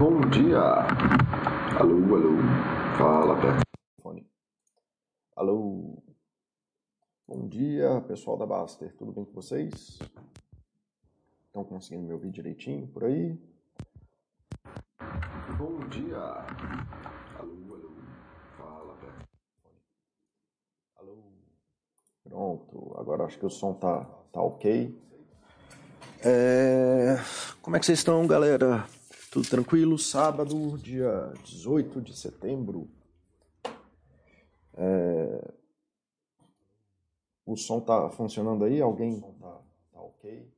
Bom dia! Alô, alô. Fala, perto. Fone. Alô. Bom dia, pessoal da Baster. Tudo bem com vocês? Estão conseguindo me ouvir direitinho por aí? Bom dia! Alô, alô. Fala, perto. Alô. Pronto. Agora acho que o som tá, tá ok. É... Como é que vocês estão, galera? Tudo tranquilo? Sábado, dia 18 de setembro. É... O som tá funcionando aí? Alguém? Tá, tá ok?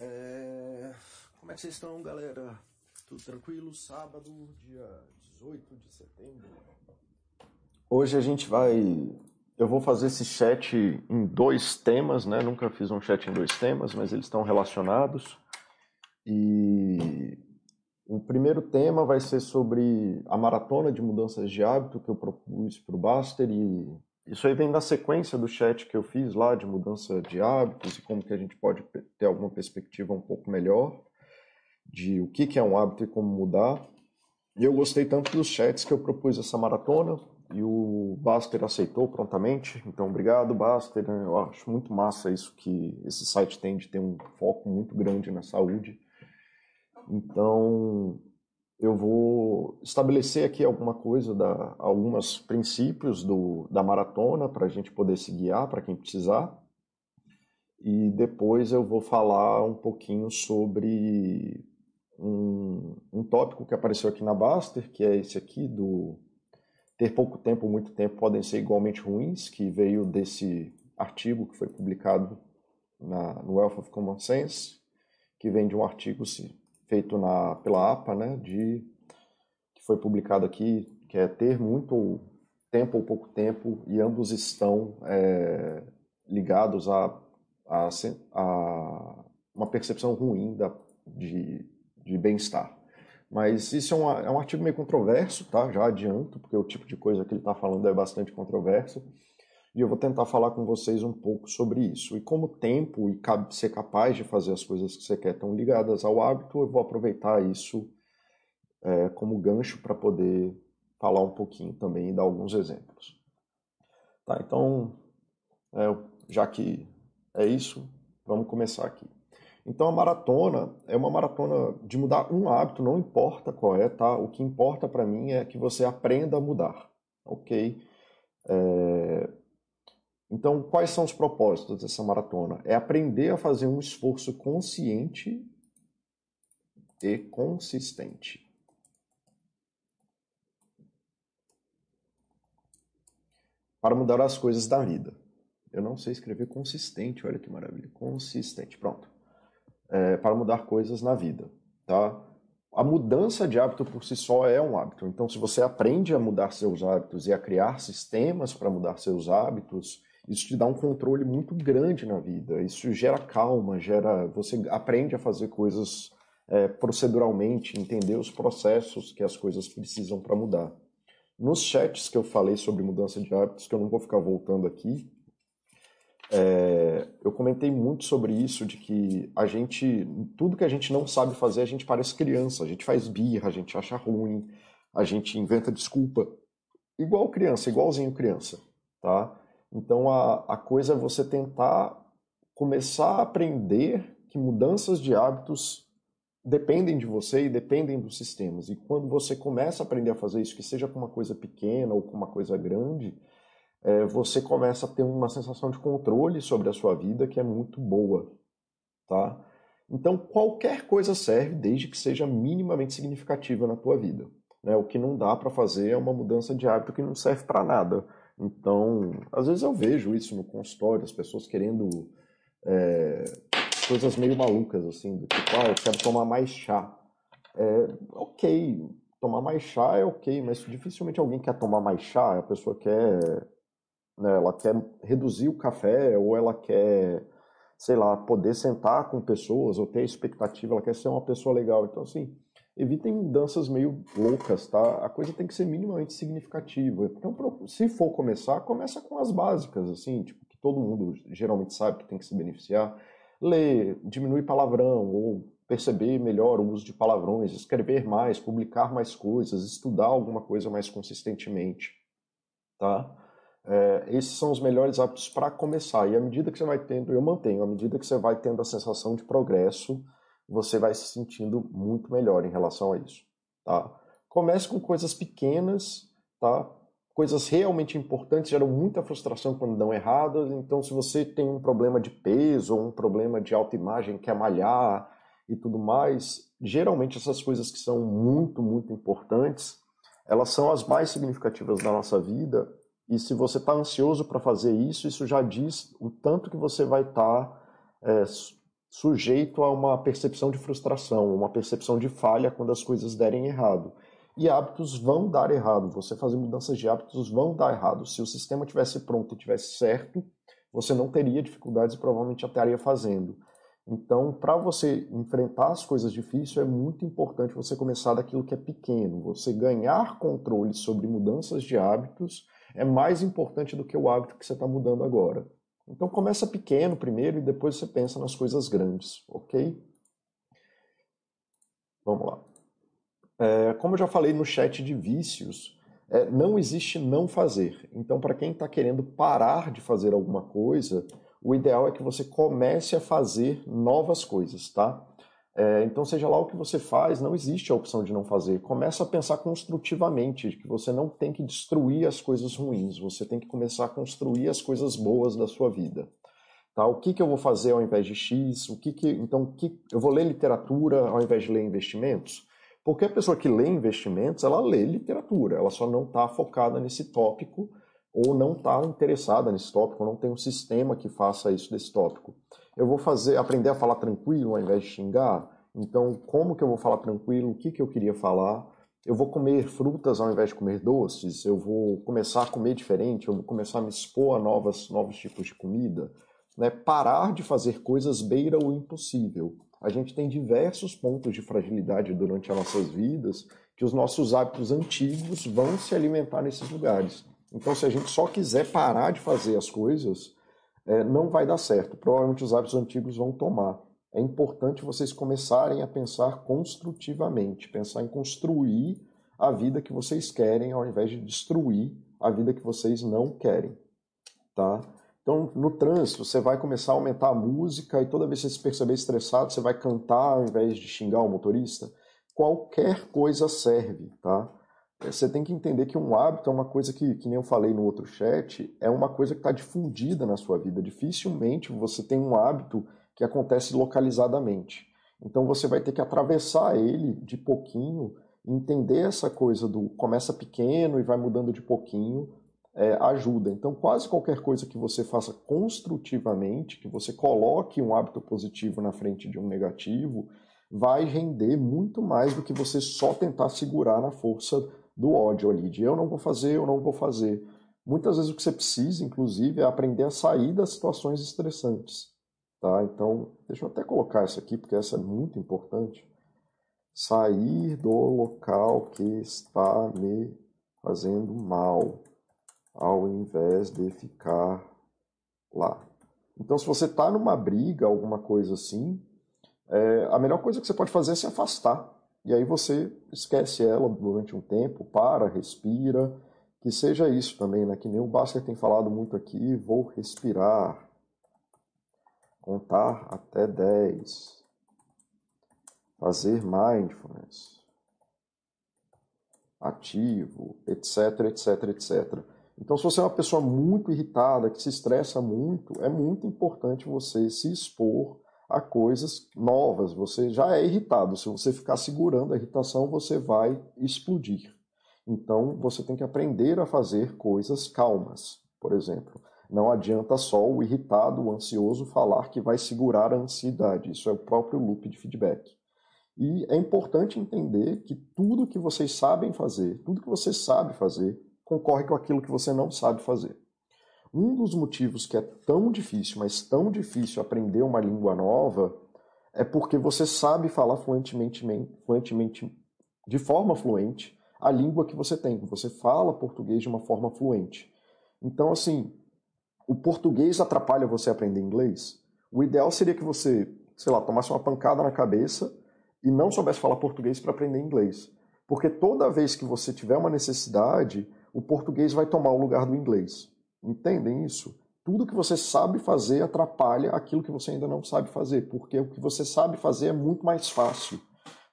É... Como é que vocês estão, galera? Tudo tranquilo? Sábado, dia 18 de setembro. Hoje a gente vai. Eu vou fazer esse chat em dois temas, né? Nunca fiz um chat em dois temas, mas eles estão relacionados. E o primeiro tema vai ser sobre a maratona de mudanças de hábito que eu propus para o Baster e isso aí vem da sequência do chat que eu fiz lá de mudança de hábitos e como que a gente pode ter alguma perspectiva um pouco melhor de o que, que é um hábito e como mudar. E eu gostei tanto dos chats que eu propus essa maratona e o Baster aceitou prontamente. Então, obrigado, Baster. Eu acho muito massa isso que esse site tem de ter um foco muito grande na saúde. Então, eu vou estabelecer aqui alguma coisa, da, alguns princípios do, da maratona para a gente poder se guiar para quem precisar. E depois eu vou falar um pouquinho sobre um, um tópico que apareceu aqui na Baster, que é esse aqui do ter pouco tempo ou muito tempo podem ser igualmente ruins, que veio desse artigo que foi publicado na, no Wealth of Common Sense, que vem de um artigo feito na, pela APA, né, de, que foi publicado aqui, que é ter muito tempo ou pouco tempo, e ambos estão é, ligados a, a, a, uma percepção ruim da, de, de bem-estar. Mas isso é, uma, é, um artigo meio controverso, tá? Já adianto, porque o tipo de coisa que ele está falando é bastante controverso. E eu vou tentar falar com vocês um pouco sobre isso. E como tempo e ser capaz de fazer as coisas que você quer estão ligadas ao hábito, eu vou aproveitar isso é, como gancho para poder falar um pouquinho também e dar alguns exemplos. Tá, então, é, já que é isso, vamos começar aqui. Então a maratona é uma maratona de mudar um hábito, não importa qual é, tá? O que importa para mim é que você aprenda a mudar, ok? É, então, quais são os propósitos dessa maratona? É aprender a fazer um esforço consciente e consistente. Para mudar as coisas da vida. Eu não sei escrever consistente, olha que maravilha. Consistente, pronto. É, para mudar coisas na vida, tá? A mudança de hábito por si só é um hábito. Então, se você aprende a mudar seus hábitos e a criar sistemas para mudar seus hábitos, isso te dá um controle muito grande na vida. Isso gera calma, gera. Você aprende a fazer coisas é, proceduralmente, entender os processos que as coisas precisam para mudar. Nos chats que eu falei sobre mudança de hábitos, que eu não vou ficar voltando aqui, é, eu comentei muito sobre isso, de que a gente, tudo que a gente não sabe fazer, a gente parece criança, a gente faz birra, a gente acha ruim, a gente inventa desculpa, igual criança, igualzinho criança, tá? Então a, a coisa é você tentar começar a aprender que mudanças de hábitos dependem de você e dependem dos sistemas. E quando você começa a aprender a fazer isso, que seja com uma coisa pequena ou com uma coisa grande, é, você começa a ter uma sensação de controle sobre a sua vida que é muito boa, tá? Então qualquer coisa serve desde que seja minimamente significativa na tua vida. Né? O que não dá para fazer é uma mudança de hábito que não serve para nada. Então, às vezes eu vejo isso no consultório, as pessoas querendo é, coisas meio malucas, assim, do tipo, ah, eu quero tomar mais chá. É, ok, tomar mais chá é ok, mas dificilmente alguém quer tomar mais chá, a pessoa quer, né, ela quer reduzir o café, ou ela quer, sei lá, poder sentar com pessoas, ou ter expectativa, ela quer ser uma pessoa legal. Então, assim, evitem mudanças meio loucas, tá? A coisa tem que ser minimamente significativa. Então, se for começar, começa com as básicas, assim, tipo, que todo mundo geralmente sabe que tem que se beneficiar. Lê, diminui palavrão, ou perceber melhor o uso de palavrões, escrever mais, publicar mais coisas, estudar alguma coisa mais consistentemente, tá? É, esses são os melhores hábitos para começar. E à medida que você vai tendo, eu mantenho, à medida que você vai tendo a sensação de progresso, você vai se sentindo muito melhor em relação a isso, tá? Comece com coisas pequenas, tá? Coisas realmente importantes geram muita frustração quando dão erradas. Então, se você tem um problema de peso ou um problema de autoimagem, quer malhar e tudo mais, geralmente essas coisas que são muito, muito importantes, elas são as mais significativas da nossa vida. E se você está ansioso para fazer isso, isso já diz o tanto que você vai estar tá, é, sujeito a uma percepção de frustração, uma percepção de falha quando as coisas derem errado. E hábitos vão dar errado. Você fazer mudanças de hábitos vão dar errado. Se o sistema tivesse pronto e tivesse certo, você não teria dificuldades e provavelmente já estaria fazendo. Então, para você enfrentar as coisas difíceis, é muito importante você começar daquilo que é pequeno. Você ganhar controle sobre mudanças de hábitos é mais importante do que o hábito que você está mudando agora. Então, começa pequeno primeiro e depois você pensa nas coisas grandes, ok? Vamos lá. É, como eu já falei no chat de vícios, é, não existe não fazer. Então, para quem está querendo parar de fazer alguma coisa, o ideal é que você comece a fazer novas coisas, tá? É, então, seja lá o que você faz, não existe a opção de não fazer. Começa a pensar construtivamente, que você não tem que destruir as coisas ruins, você tem que começar a construir as coisas boas da sua vida. Tá? O que, que eu vou fazer ao invés de X? O que que, então, o que, eu vou ler literatura ao invés de ler investimentos? Porque a pessoa que lê investimentos, ela lê literatura, ela só não está focada nesse tópico ou não está interessada nesse tópico, não tem um sistema que faça isso desse tópico. Eu vou fazer, aprender a falar tranquilo ao invés de xingar. Então, como que eu vou falar tranquilo? O que, que eu queria falar? Eu vou comer frutas ao invés de comer doces? Eu vou começar a comer diferente? Eu vou começar a me expor a novas, novos tipos de comida? Né? Parar de fazer coisas beira o impossível a gente tem diversos pontos de fragilidade durante as nossas vidas que os nossos hábitos antigos vão se alimentar nesses lugares. Então, se a gente só quiser parar de fazer as coisas, é, não vai dar certo. Provavelmente os hábitos antigos vão tomar. É importante vocês começarem a pensar construtivamente, pensar em construir a vida que vocês querem, ao invés de destruir a vida que vocês não querem. Tá? Então, no trânsito, você vai começar a aumentar a música e toda vez que você se perceber estressado, você vai cantar ao invés de xingar o motorista. Qualquer coisa serve, tá? Você tem que entender que um hábito é uma coisa que, que nem eu falei no outro chat, é uma coisa que está difundida na sua vida. Dificilmente você tem um hábito que acontece localizadamente. Então você vai ter que atravessar ele de pouquinho, entender essa coisa do começa pequeno e vai mudando de pouquinho é, ajuda. Então, quase qualquer coisa que você faça construtivamente, que você coloque um hábito positivo na frente de um negativo, vai render muito mais do que você só tentar segurar na força do ódio ali, de eu não vou fazer, eu não vou fazer. Muitas vezes o que você precisa, inclusive, é aprender a sair das situações estressantes. Tá? Então, deixa eu até colocar isso aqui, porque essa é muito importante. Sair do local que está me fazendo mal ao invés de ficar lá. Então, se você está numa briga, alguma coisa assim, é, a melhor coisa que você pode fazer é se afastar. E aí você esquece ela durante um tempo, para, respira, que seja isso também, né? Que nem o Basker tem falado muito aqui, vou respirar, contar até 10, fazer mindfulness, ativo, etc, etc, etc. Então, se você é uma pessoa muito irritada, que se estressa muito, é muito importante você se expor a coisas novas. Você já é irritado. Se você ficar segurando a irritação, você vai explodir. Então, você tem que aprender a fazer coisas calmas, por exemplo. Não adianta só o irritado, o ansioso falar que vai segurar a ansiedade. Isso é o próprio loop de feedback. E é importante entender que tudo que vocês sabem fazer, tudo que você sabe fazer, concorre com aquilo que você não sabe fazer. Um dos motivos que é tão difícil, mas tão difícil aprender uma língua nova, é porque você sabe falar fluentemente, fluentemente de forma fluente a língua que você tem. Você fala português de uma forma fluente. Então, assim, o português atrapalha você aprender inglês? O ideal seria que você sei lá, tomasse uma pancada na cabeça e não soubesse falar português para aprender inglês. Porque toda vez que você tiver uma necessidade, o português vai tomar o lugar do inglês. Entendem isso? Tudo que você sabe fazer atrapalha aquilo que você ainda não sabe fazer, porque o que você sabe fazer é muito mais fácil.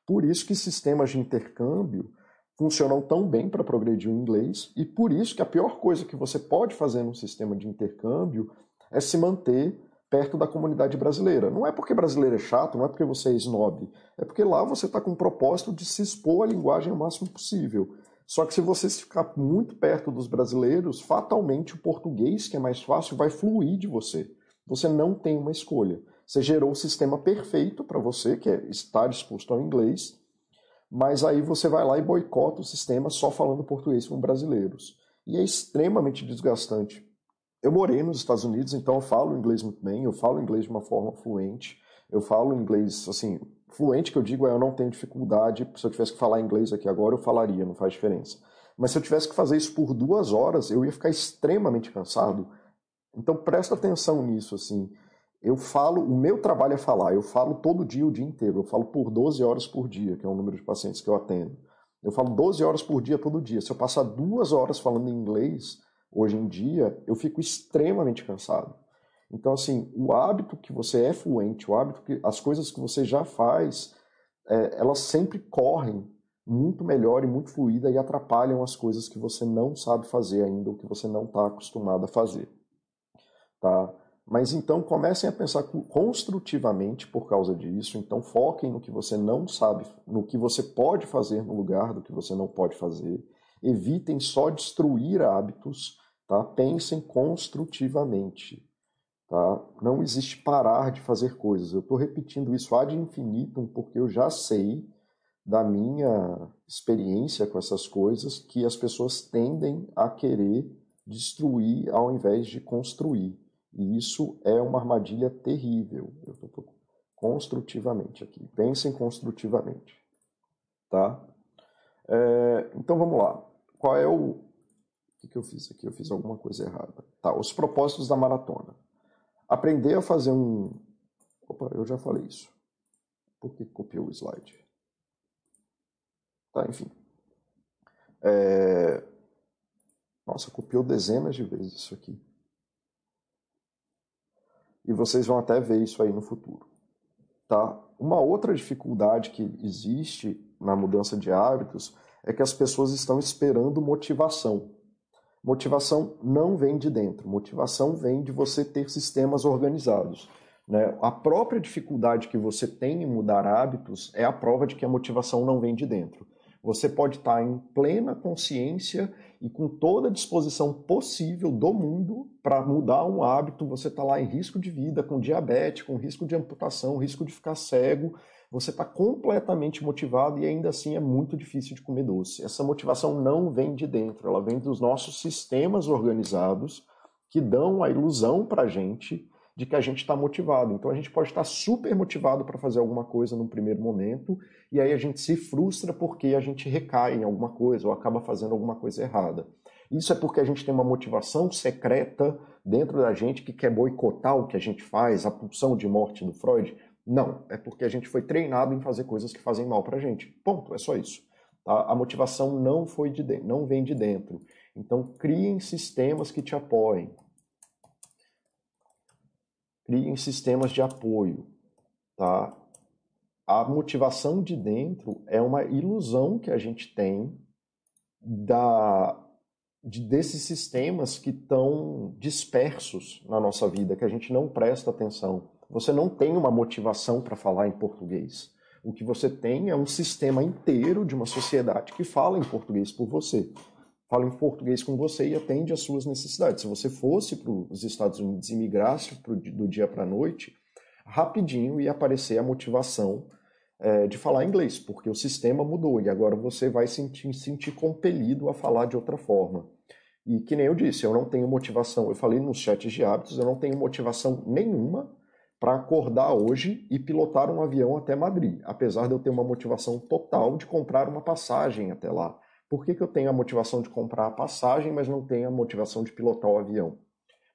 Por isso que sistemas de intercâmbio funcionam tão bem para progredir o inglês e por isso que a pior coisa que você pode fazer num sistema de intercâmbio é se manter perto da comunidade brasileira. Não é porque brasileiro é chato, não é porque você é snob, é porque lá você está com o propósito de se expor à linguagem o máximo possível. Só que se você ficar muito perto dos brasileiros, fatalmente o português, que é mais fácil, vai fluir de você. Você não tem uma escolha. Você gerou o sistema perfeito para você, que é estar exposto ao inglês, mas aí você vai lá e boicota o sistema só falando português com brasileiros. E é extremamente desgastante. Eu morei nos Estados Unidos, então eu falo inglês muito bem, eu falo inglês de uma forma fluente, eu falo inglês, assim, fluente que eu digo é eu não tenho dificuldade, se eu tivesse que falar inglês aqui agora, eu falaria, não faz diferença. Mas se eu tivesse que fazer isso por duas horas, eu ia ficar extremamente cansado. Então presta atenção nisso, assim. Eu falo, o meu trabalho é falar, eu falo todo dia, o dia inteiro, eu falo por 12 horas por dia, que é o número de pacientes que eu atendo. Eu falo 12 horas por dia todo dia. Se eu passar duas horas falando inglês, hoje em dia, eu fico extremamente cansado. Então, assim, o hábito que você é fluente, o hábito que as coisas que você já faz, é, elas sempre correm muito melhor e muito fluida e atrapalham as coisas que você não sabe fazer ainda ou que você não está acostumado a fazer. Tá? Mas então comecem a pensar construtivamente por causa disso. Então foquem no que você não sabe, no que você pode fazer no lugar do que você não pode fazer. Evitem só destruir hábitos, tá? Pensem construtivamente, tá? Não existe parar de fazer coisas. Eu estou repetindo isso ad infinitum porque eu já sei da minha experiência com essas coisas que as pessoas tendem a querer destruir ao invés de construir. E isso é uma armadilha terrível. Eu estou construtivamente aqui. Pensem construtivamente. Tá? É, então vamos lá. Qual é o. O que, que eu fiz aqui? Eu fiz alguma coisa errada. Tá, os propósitos da maratona. Aprender a fazer um. Opa, eu já falei isso. Por que copiou o slide? Tá, enfim. É... Nossa, copiou dezenas de vezes isso aqui e vocês vão até ver isso aí no futuro. Tá? Uma outra dificuldade que existe na mudança de hábitos é que as pessoas estão esperando motivação. Motivação não vem de dentro, motivação vem de você ter sistemas organizados. Né? A própria dificuldade que você tem em mudar hábitos é a prova de que a motivação não vem de dentro. Você pode estar em plena consciência e com toda a disposição possível do mundo para mudar um hábito. Você está lá em risco de vida, com diabetes, com risco de amputação, risco de ficar cego. Você está completamente motivado e ainda assim é muito difícil de comer doce. Essa motivação não vem de dentro, ela vem dos nossos sistemas organizados que dão a ilusão para a gente de que a gente está motivado. Então a gente pode estar super motivado para fazer alguma coisa no primeiro momento e aí a gente se frustra porque a gente recai em alguma coisa ou acaba fazendo alguma coisa errada. Isso é porque a gente tem uma motivação secreta dentro da gente que quer boicotar o que a gente faz, a pulsão de morte do Freud. Não, é porque a gente foi treinado em fazer coisas que fazem mal para a gente. Ponto, é só isso. Tá? A motivação não foi de dentro, não vem de dentro. Então criem sistemas que te apoiem. Criem sistemas de apoio. Tá? a motivação de dentro é uma ilusão que a gente tem da, de, desses sistemas que estão dispersos na nossa vida, que a gente não presta atenção. Você não tem uma motivação para falar em português. O que você tem é um sistema inteiro de uma sociedade que fala em português por você. Fala em português com você e atende às suas necessidades. Se você fosse para os Estados Unidos e migrasse pro, do dia para a noite, rapidinho ia aparecer a motivação é, de falar inglês, porque o sistema mudou e agora você vai sentir, sentir compelido a falar de outra forma. E que nem eu disse, eu não tenho motivação, eu falei nos chats de hábitos, eu não tenho motivação nenhuma para acordar hoje e pilotar um avião até Madrid, apesar de eu ter uma motivação total de comprar uma passagem até lá. Por que, que eu tenho a motivação de comprar a passagem, mas não tenho a motivação de pilotar o avião?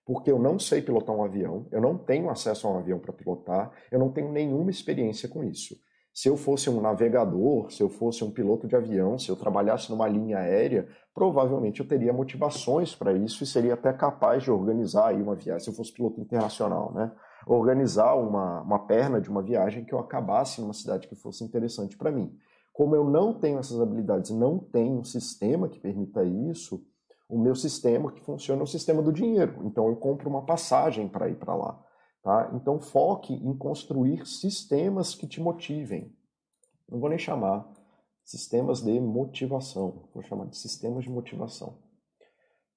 porque eu não sei pilotar um avião, eu não tenho acesso a um avião para pilotar, eu não tenho nenhuma experiência com isso. Se eu fosse um navegador, se eu fosse um piloto de avião, se eu trabalhasse numa linha aérea, provavelmente eu teria motivações para isso e seria até capaz de organizar aí uma viagem, se eu fosse piloto internacional, né? Organizar uma, uma perna de uma viagem que eu acabasse numa cidade que fosse interessante para mim. Como eu não tenho essas habilidades, não tenho um sistema que permita isso, o meu sistema que funciona é o sistema do dinheiro. Então eu compro uma passagem para ir para lá. Tá? Então foque em construir sistemas que te motivem. Não vou nem chamar sistemas de motivação, vou chamar de sistemas de motivação.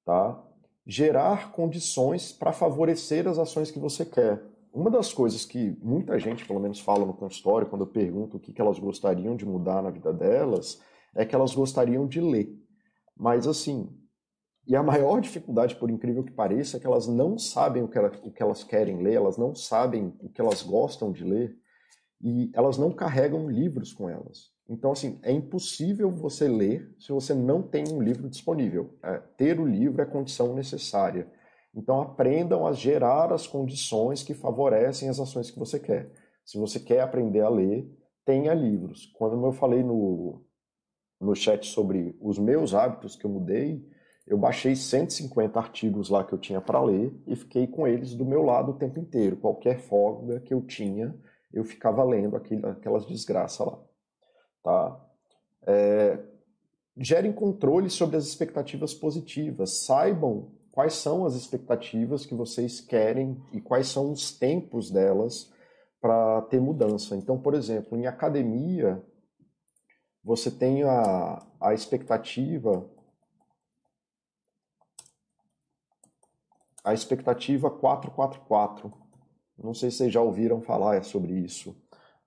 Tá? Gerar condições para favorecer as ações que você quer. Uma das coisas que muita gente, pelo menos, fala no consultório, quando eu pergunto o que elas gostariam de mudar na vida delas, é que elas gostariam de ler. Mas, assim, e a maior dificuldade, por incrível que pareça, é que elas não sabem o que, elas, o que elas querem ler, elas não sabem o que elas gostam de ler, e elas não carregam livros com elas. Então, assim, é impossível você ler se você não tem um livro disponível. É, ter o livro é condição necessária. Então, aprendam a gerar as condições que favorecem as ações que você quer. Se você quer aprender a ler, tenha livros. Quando eu falei no, no chat sobre os meus hábitos que eu mudei, eu baixei 150 artigos lá que eu tinha para ler e fiquei com eles do meu lado o tempo inteiro. Qualquer folga que eu tinha, eu ficava lendo aquelas desgraças lá. Tá? É, gerem controle sobre as expectativas positivas. Saibam quais são as expectativas que vocês querem e quais são os tempos delas para ter mudança. Então, por exemplo, em academia, você tem a, a expectativa a expectativa 444. Não sei se vocês já ouviram falar sobre isso.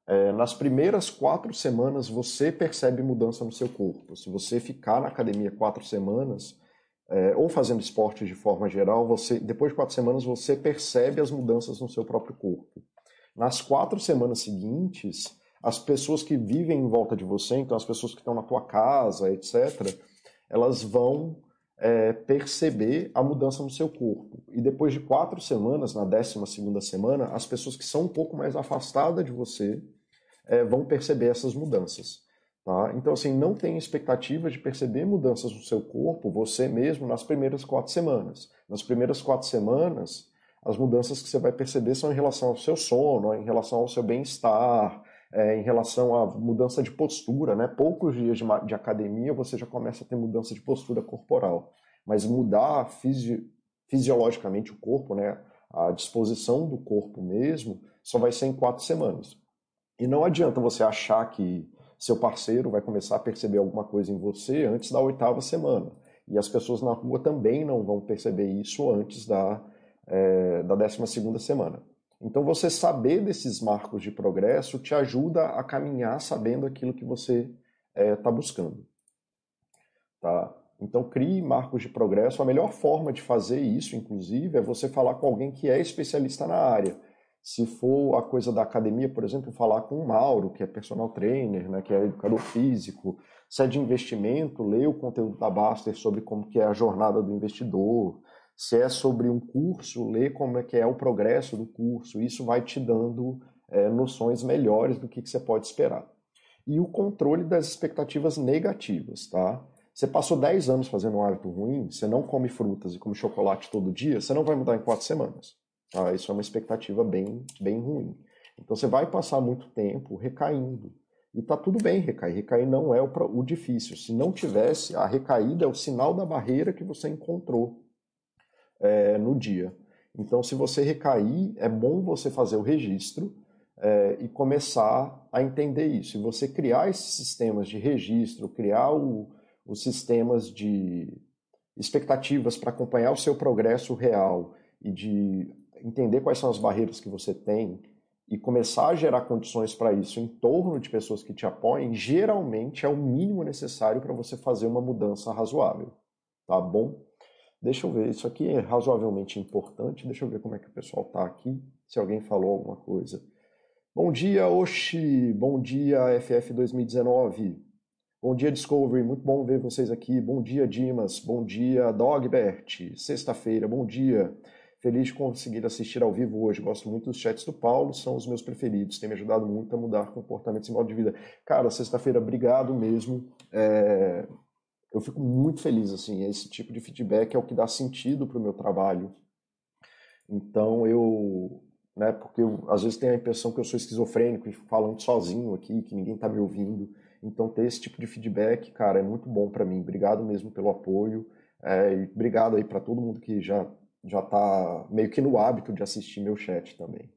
É, nas primeiras quatro semanas você percebe mudança no seu corpo. Se você ficar na academia quatro semanas, é, ou fazendo esporte de forma geral, você depois de quatro semanas você percebe as mudanças no seu próprio corpo. Nas quatro semanas seguintes, as pessoas que vivem em volta de você, então as pessoas que estão na tua casa, etc., elas vão é, perceber a mudança no seu corpo. E depois de quatro semanas, na décima segunda semana, as pessoas que são um pouco mais afastadas de você é, vão perceber essas mudanças. Tá? Então, assim, não tem expectativa de perceber mudanças no seu corpo, você mesmo, nas primeiras quatro semanas. Nas primeiras quatro semanas, as mudanças que você vai perceber são em relação ao seu sono, em relação ao seu bem-estar, é, em relação à mudança de postura, né? Poucos dias de, de, academia você já começa a ter mudança de postura corporal, mas mudar fisi fisiologicamente o corpo, né? A disposição do corpo mesmo, só vai ser em quatro semanas. E não adianta você achar que seu parceiro vai começar a perceber alguma coisa em você antes da oitava semana. E as pessoas na rua também não vão perceber isso antes da, é, da décima segunda semana. Então, você saber desses marcos de progresso te ajuda a caminhar sabendo aquilo que você está é, tá buscando. Tá? Então, crie marcos de progresso. A melhor forma de fazer isso, inclusive, é você falar com alguém que é especialista na área. Se for a coisa da academia, por exemplo, falar com o Mauro, que é personal trainer, né, que é educador físico. Se é de investimento, ler o conteúdo da Baster sobre como que é a jornada do investidor. Se é sobre um curso, ler como é que é o progresso do curso. Isso vai te dando é, noções melhores do que, que você pode esperar. E o controle das expectativas negativas, tá? Você passou 10 anos fazendo um hábito ruim, você não come frutas e come chocolate todo dia, você não vai mudar em 4 semanas. Tá? Isso é uma expectativa bem, bem ruim. Então você vai passar muito tempo recaindo. E tá tudo bem recair. Recair não é o, o difícil. Se não tivesse, a recaída é o sinal da barreira que você encontrou é, no dia. Então, se você recair, é bom você fazer o registro é, e começar a entender isso. E você criar esses sistemas de registro, criar o, os sistemas de expectativas para acompanhar o seu progresso real e de entender quais são as barreiras que você tem e começar a gerar condições para isso em torno de pessoas que te apoiem, geralmente é o mínimo necessário para você fazer uma mudança razoável, tá bom? Deixa eu ver, isso aqui é razoavelmente importante. Deixa eu ver como é que o pessoal está aqui, se alguém falou alguma coisa. Bom dia, Oxi! Bom dia, FF 2019! Bom dia, Discovery! Muito bom ver vocês aqui. Bom dia, Dimas! Bom dia, Dogbert! Sexta-feira, bom dia! Feliz de conseguir assistir ao vivo hoje. Gosto muito dos chats do Paulo, são os meus preferidos. Tem me ajudado muito a mudar comportamentos e modo de vida. Cara, sexta-feira, obrigado mesmo. É... Eu fico muito feliz, assim. Esse tipo de feedback é o que dá sentido para o meu trabalho. Então, eu. Né, porque eu, às vezes tenho a impressão que eu sou esquizofrênico e falando sozinho aqui, que ninguém está me ouvindo. Então, ter esse tipo de feedback, cara, é muito bom para mim. Obrigado mesmo pelo apoio. É, obrigado aí para todo mundo que já já está meio que no hábito de assistir meu chat também,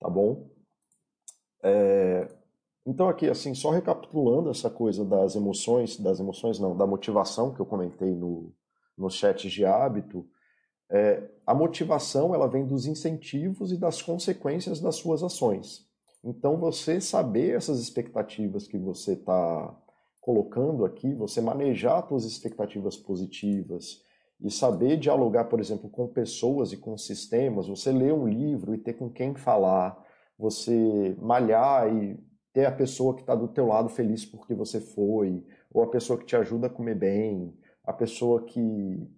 tá bom? É, então aqui, assim, só recapitulando essa coisa das emoções, das emoções não, da motivação que eu comentei no, nos chats de hábito, é, a motivação ela vem dos incentivos e das consequências das suas ações. Então você saber essas expectativas que você está colocando aqui, você manejar suas expectativas positivas, e saber dialogar, por exemplo, com pessoas e com sistemas, você ler um livro e ter com quem falar, você malhar e ter a pessoa que está do teu lado feliz porque você foi, ou a pessoa que te ajuda a comer bem, a pessoa que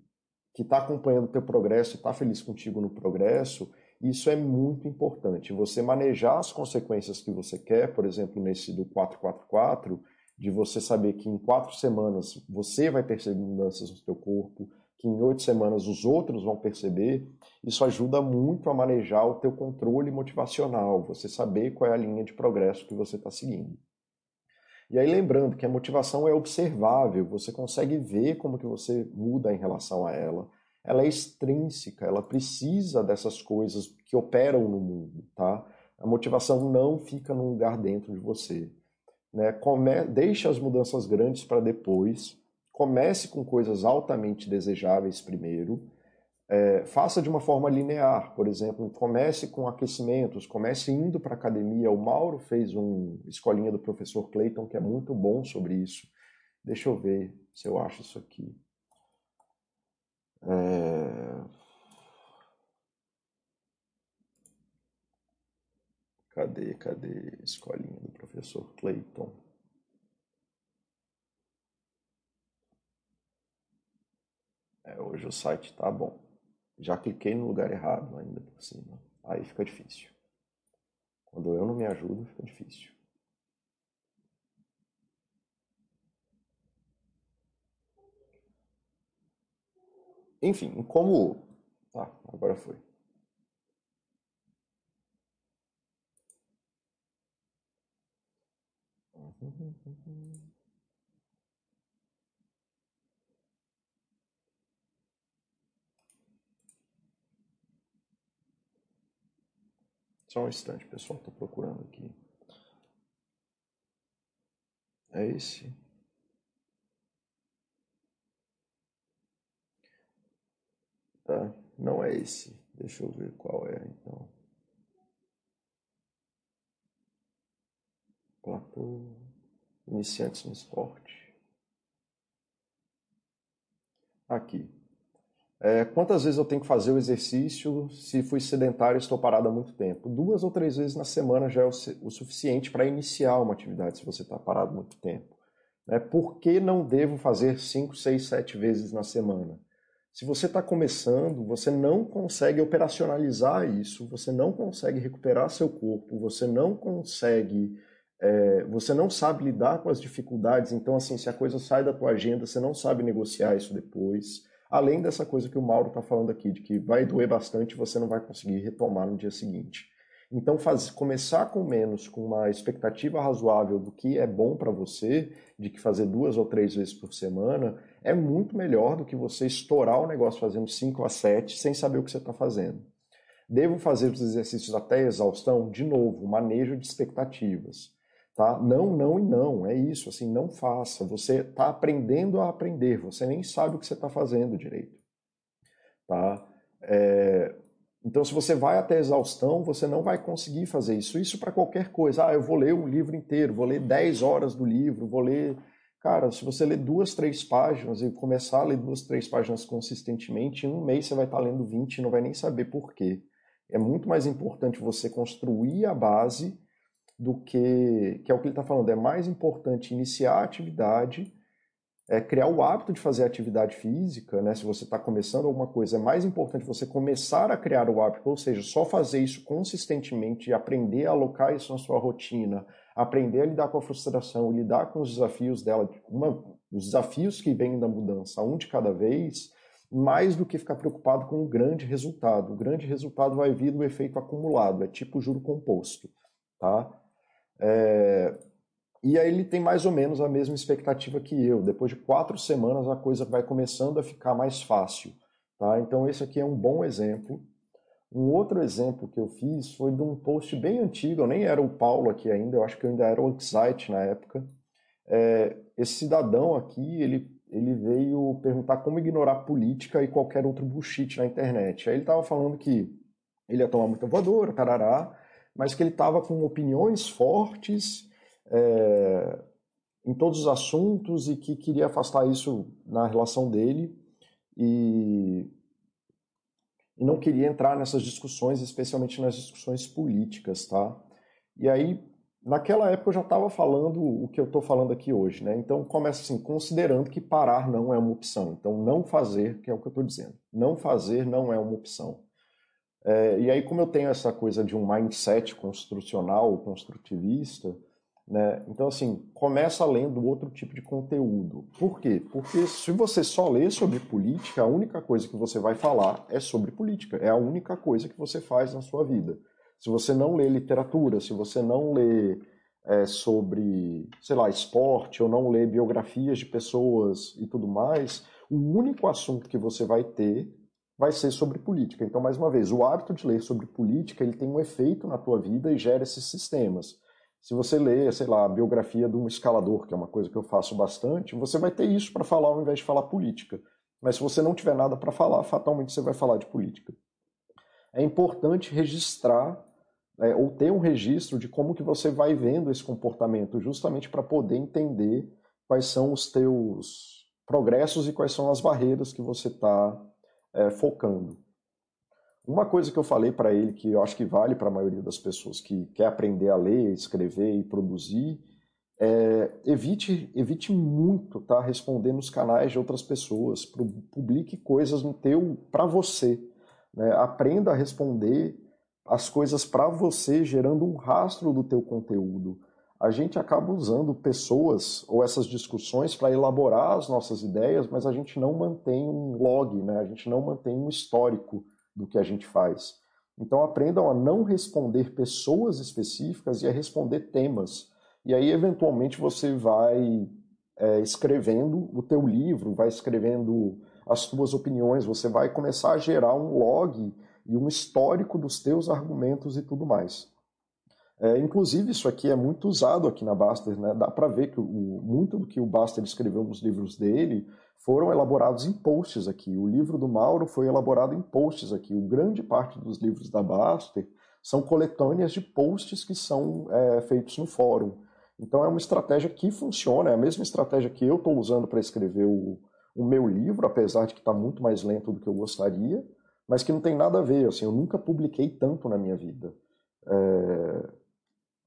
que está acompanhando o teu progresso e está feliz contigo no progresso, isso é muito importante. Você manejar as consequências que você quer, por exemplo, nesse do 444, de você saber que em quatro semanas você vai perceber mudanças no teu corpo, que em oito semanas os outros vão perceber, isso ajuda muito a manejar o teu controle motivacional, você saber qual é a linha de progresso que você está seguindo. E aí lembrando que a motivação é observável, você consegue ver como que você muda em relação a ela. Ela é extrínseca, ela precisa dessas coisas que operam no mundo, tá? A motivação não fica num lugar dentro de você. Né? Come... Deixa as mudanças grandes para depois, comece com coisas altamente desejáveis primeiro, é, faça de uma forma linear, por exemplo, comece com aquecimentos, comece indo para a academia. O Mauro fez um escolinha do professor Clayton que é muito bom sobre isso. Deixa eu ver se eu acho isso aqui. É... Cadê, cadê escolinha do professor Clayton? É, hoje o site tá bom. Já cliquei no lugar errado ainda por cima. Aí fica difícil. Quando eu não me ajudo, fica difícil. Enfim, como. Tá, agora foi. Só um instante, pessoal, estou procurando aqui. É esse? Tá, não é esse. Deixa eu ver qual é então. Platô. Iniciantes no esporte. Aqui. É, quantas vezes eu tenho que fazer o exercício se fui sedentário e estou parado há muito tempo? Duas ou três vezes na semana já é o, o suficiente para iniciar uma atividade se você está parado muito tempo. Né? Por que não devo fazer cinco, seis, sete vezes na semana? Se você está começando, você não consegue operacionalizar isso, você não consegue recuperar seu corpo, você não consegue, é, você não sabe lidar com as dificuldades. Então, assim, se a coisa sai da tua agenda, você não sabe negociar isso depois. Além dessa coisa que o Mauro está falando aqui, de que vai doer bastante e você não vai conseguir retomar no dia seguinte. Então, faz, começar com menos, com uma expectativa razoável do que é bom para você, de que fazer duas ou três vezes por semana, é muito melhor do que você estourar o negócio fazendo cinco a sete sem saber o que você está fazendo. Devo fazer os exercícios até exaustão? De novo, manejo de expectativas. Tá? Não, não e não, é isso, assim, não faça. Você está aprendendo a aprender, você nem sabe o que você está fazendo direito. Tá? É... Então, se você vai até exaustão, você não vai conseguir fazer isso. Isso para qualquer coisa. Ah, eu vou ler um livro inteiro, vou ler 10 horas do livro, vou ler. Cara, se você ler duas, três páginas e começar a ler duas, três páginas consistentemente, em um mês você vai estar tá lendo 20 e não vai nem saber por quê. É muito mais importante você construir a base do que, que é o que ele está falando, é mais importante iniciar a atividade é, criar o hábito de fazer atividade física, né? Se você está começando alguma coisa, é mais importante você começar a criar o hábito, ou seja, só fazer isso consistentemente aprender a alocar isso na sua rotina, aprender a lidar com a frustração, lidar com os desafios dela, uma, os desafios que vêm da mudança, um de cada vez, mais do que ficar preocupado com o grande resultado. O grande resultado vai vir do efeito acumulado, é tipo juro composto, tá? É, e aí ele tem mais ou menos a mesma expectativa que eu. Depois de quatro semanas a coisa vai começando a ficar mais fácil. Tá? Então esse aqui é um bom exemplo. Um outro exemplo que eu fiz foi de um post bem antigo, eu nem era o Paulo aqui ainda, eu acho que eu ainda era o Excite na época. É, esse cidadão aqui, ele, ele veio perguntar como ignorar política e qualquer outro bullshit na internet. Aí ele estava falando que ele ia tomar muita voadora, tarará, mas que ele estava com opiniões fortes é, em todos os assuntos e que queria afastar isso na relação dele e, e não queria entrar nessas discussões, especialmente nas discussões políticas, tá? E aí, naquela época eu já estava falando o que eu estou falando aqui hoje, né? Então começa assim, considerando que parar não é uma opção. Então não fazer, que é o que eu estou dizendo, não fazer não é uma opção. É, e aí, como eu tenho essa coisa de um mindset construcional, construtivista, né? Então, assim, começa lendo outro tipo de conteúdo. Por quê? Porque se você só lê sobre política, a única coisa que você vai falar é sobre política. É a única coisa que você faz na sua vida. Se você não lê literatura, se você não lê é, sobre, sei lá, esporte, ou não lê biografias de pessoas e tudo mais, o único assunto que você vai ter vai ser sobre política. Então, mais uma vez, o hábito de ler sobre política, ele tem um efeito na tua vida e gera esses sistemas. Se você lê, sei lá, a biografia de um escalador, que é uma coisa que eu faço bastante, você vai ter isso para falar ao invés de falar política. Mas se você não tiver nada para falar, fatalmente você vai falar de política. É importante registrar é, ou ter um registro de como que você vai vendo esse comportamento, justamente para poder entender quais são os teus progressos e quais são as barreiras que você está é, focando. Uma coisa que eu falei para ele, que eu acho que vale para a maioria das pessoas que quer aprender a ler, escrever e produzir, é, evite, evite muito tá, responder nos canais de outras pessoas. Publique coisas no teu para você. Né? Aprenda a responder as coisas para você, gerando um rastro do teu conteúdo. A gente acaba usando pessoas ou essas discussões para elaborar as nossas ideias, mas a gente não mantém um log, né? a gente não mantém um histórico do que a gente faz. Então aprendam a não responder pessoas específicas e a responder temas. E aí, eventualmente, você vai é, escrevendo o teu livro, vai escrevendo as tuas opiniões, você vai começar a gerar um log e um histórico dos teus argumentos e tudo mais. É, inclusive, isso aqui é muito usado aqui na Baster, né? dá para ver que o, muito do que o Baster escreveu nos livros dele foram elaborados em posts aqui. O livro do Mauro foi elaborado em posts aqui. O grande parte dos livros da Baster são coletâneas de posts que são é, feitos no fórum. Então é uma estratégia que funciona, é a mesma estratégia que eu estou usando para escrever o, o, meu livro, apesar de que está muito mais lento do que eu gostaria, mas que não tem nada a ver. Assim, eu nunca publiquei tanto na minha vida. É,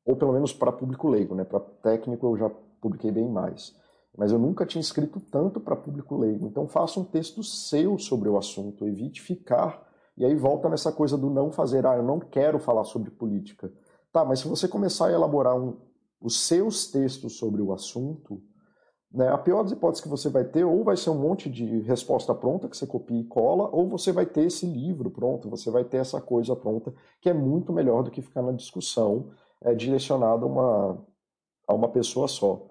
ou pelo menos para público leigo, né? para técnico eu já publiquei bem mais mas eu nunca tinha escrito tanto para público leigo. Então faça um texto seu sobre o assunto, evite ficar. E aí volta nessa coisa do não fazer, ah, eu não quero falar sobre política. Tá, mas se você começar a elaborar um, os seus textos sobre o assunto, né, a pior das hipóteses que você vai ter, ou vai ser um monte de resposta pronta que você copia e cola, ou você vai ter esse livro pronto, você vai ter essa coisa pronta, que é muito melhor do que ficar na discussão é, direcionada a uma, a uma pessoa só.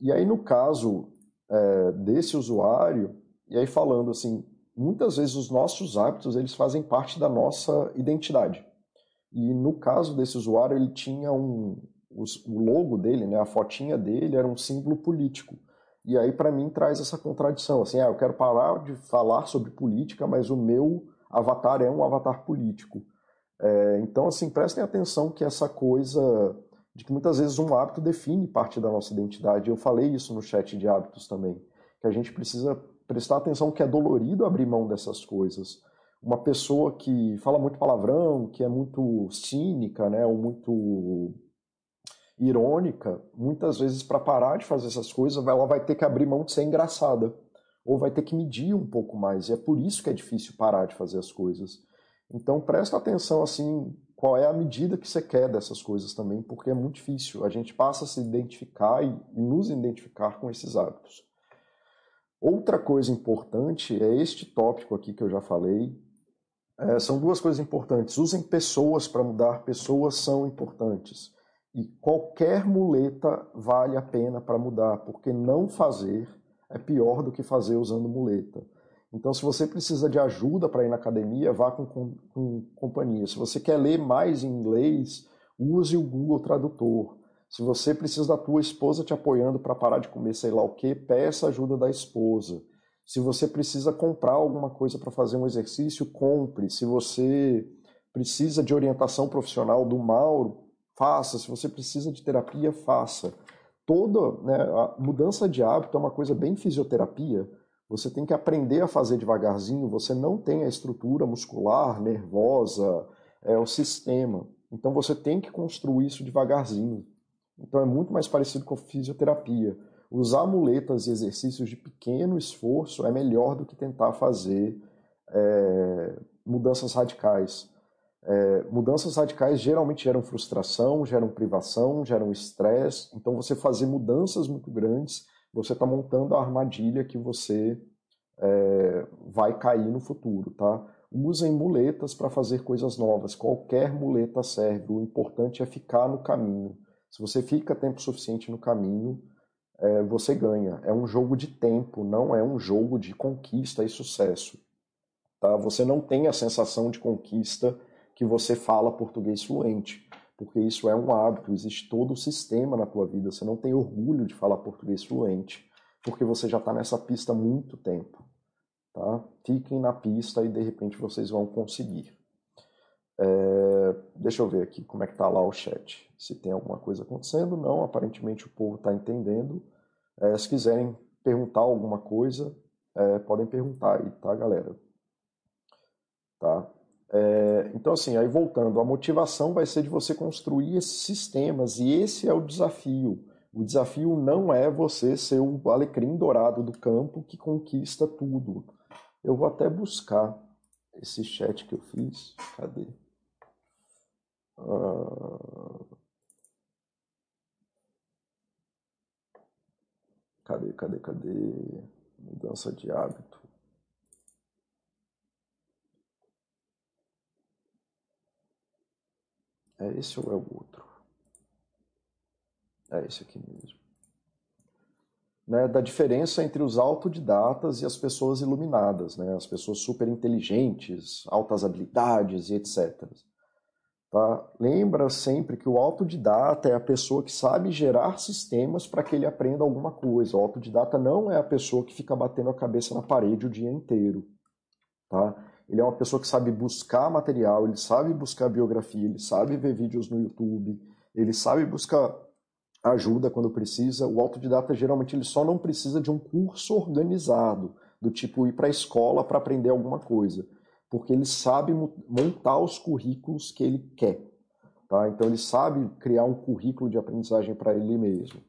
E aí, no caso é, desse usuário, e aí falando assim, muitas vezes os nossos hábitos eles fazem parte da nossa identidade. E no caso desse usuário, ele tinha um, o logo dele, né, a fotinha dele era um símbolo político. E aí para mim traz essa contradição, assim, ah, eu quero parar de falar sobre política, mas o meu avatar é um avatar político. É, então assim, prestem atenção que essa coisa de que muitas vezes um hábito define parte da nossa identidade. Eu falei isso no chat de hábitos também, que a gente precisa prestar atenção que é dolorido abrir mão dessas coisas. Uma pessoa que fala muito palavrão, que é muito cínica, né, ou muito irônica, muitas vezes para parar de fazer essas coisas, ela vai ter que abrir mão de ser engraçada, ou vai ter que medir um pouco mais, e é por isso que é difícil parar de fazer as coisas. Então presta atenção assim, qual é a medida que você quer dessas coisas também, porque é muito difícil. A gente passa a se identificar e, e nos identificar com esses hábitos. Outra coisa importante é este tópico aqui que eu já falei. É, são duas coisas importantes. Usem pessoas para mudar, pessoas são importantes. E qualquer muleta vale a pena para mudar, porque não fazer é pior do que fazer usando muleta. Então, se você precisa de ajuda para ir na academia, vá com, com, com, companhia. Se você quer ler mais em inglês, use o Google Tradutor. Se você precisa da tua esposa te apoiando para parar de comer sei lá o que, peça ajuda da esposa. Se você precisa comprar alguma coisa para fazer um exercício, compre. Se você precisa de orientação profissional do Mauro, faça. Se você precisa de terapia, faça. Toda né, a mudança de hábito é uma coisa bem fisioterapia você tem que aprender a fazer devagarzinho, você não tem a estrutura muscular, nervosa, é o sistema. Então você tem que construir isso devagarzinho. Então é muito mais parecido com fisioterapia. Usar muletas e exercícios de pequeno esforço é melhor do que tentar fazer é, mudanças radicais. É, mudanças radicais geralmente geram frustração, geram privação, geram estresse. Então você fazer mudanças muito grandes você está montando a armadilha que você é, vai cair no futuro, tá? Usem muletas para fazer coisas novas. Qualquer muleta serve. O importante é ficar no caminho. Se você fica tempo suficiente no caminho, é, você ganha. É um jogo de tempo, não é um jogo de conquista e sucesso. Tá? Você não tem a sensação de conquista que você fala português fluente porque isso é um hábito, existe todo o sistema na tua vida. Você não tem orgulho de falar português fluente, porque você já está nessa pista há muito tempo. Tá? Fiquem na pista e de repente vocês vão conseguir. É, deixa eu ver aqui como é que está lá o chat. Se tem alguma coisa acontecendo, não. Aparentemente o povo está entendendo. É, se quiserem perguntar alguma coisa, é, podem perguntar aí, tá, galera? Tá? É, então, assim, aí voltando, a motivação vai ser de você construir esses sistemas, e esse é o desafio. O desafio não é você ser o alecrim dourado do campo que conquista tudo. Eu vou até buscar esse chat que eu fiz. Cadê? Ah... Cadê, cadê, cadê? Mudança de hábito. É esse ou é o outro? É esse aqui mesmo. Né, da diferença entre os autodidatas e as pessoas iluminadas, né, as pessoas super inteligentes, altas habilidades e etc. Tá? Lembra sempre que o autodidata é a pessoa que sabe gerar sistemas para que ele aprenda alguma coisa. O autodidata não é a pessoa que fica batendo a cabeça na parede o dia inteiro. Tá? Ele é uma pessoa que sabe buscar material, ele sabe buscar biografia, ele sabe ver vídeos no YouTube, ele sabe buscar ajuda quando precisa. O autodidata geralmente ele só não precisa de um curso organizado, do tipo ir para a escola para aprender alguma coisa, porque ele sabe montar os currículos que ele quer. Tá? Então ele sabe criar um currículo de aprendizagem para ele mesmo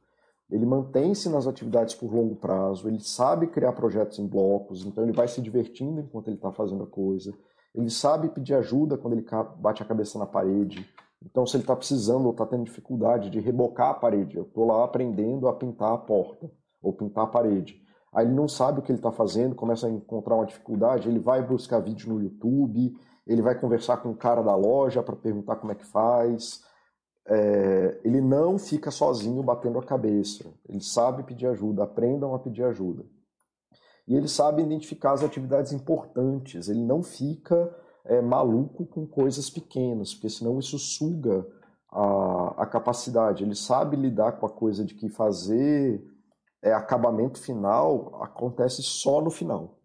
ele mantém-se nas atividades por longo prazo, ele sabe criar projetos em blocos, então ele vai se divertindo enquanto ele está fazendo a coisa, ele sabe pedir ajuda quando ele bate a cabeça na parede. Então, se ele está precisando ou está tendo dificuldade de rebocar a parede, eu estou lá aprendendo a pintar a porta ou pintar a parede. Aí ele não sabe o que ele está fazendo, começa a encontrar uma dificuldade, ele vai buscar vídeo no YouTube, ele vai conversar com o cara da loja para perguntar como é que faz, é, ele não fica sozinho batendo a cabeça. Ele sabe pedir ajuda, aprendam a pedir ajuda. E ele sabe identificar as atividades importantes. Ele não fica é, maluco com coisas pequenas, porque senão isso suga a, a, capacidade. Ele sabe lidar com a coisa de que fazer é, acabamento final acontece só no final.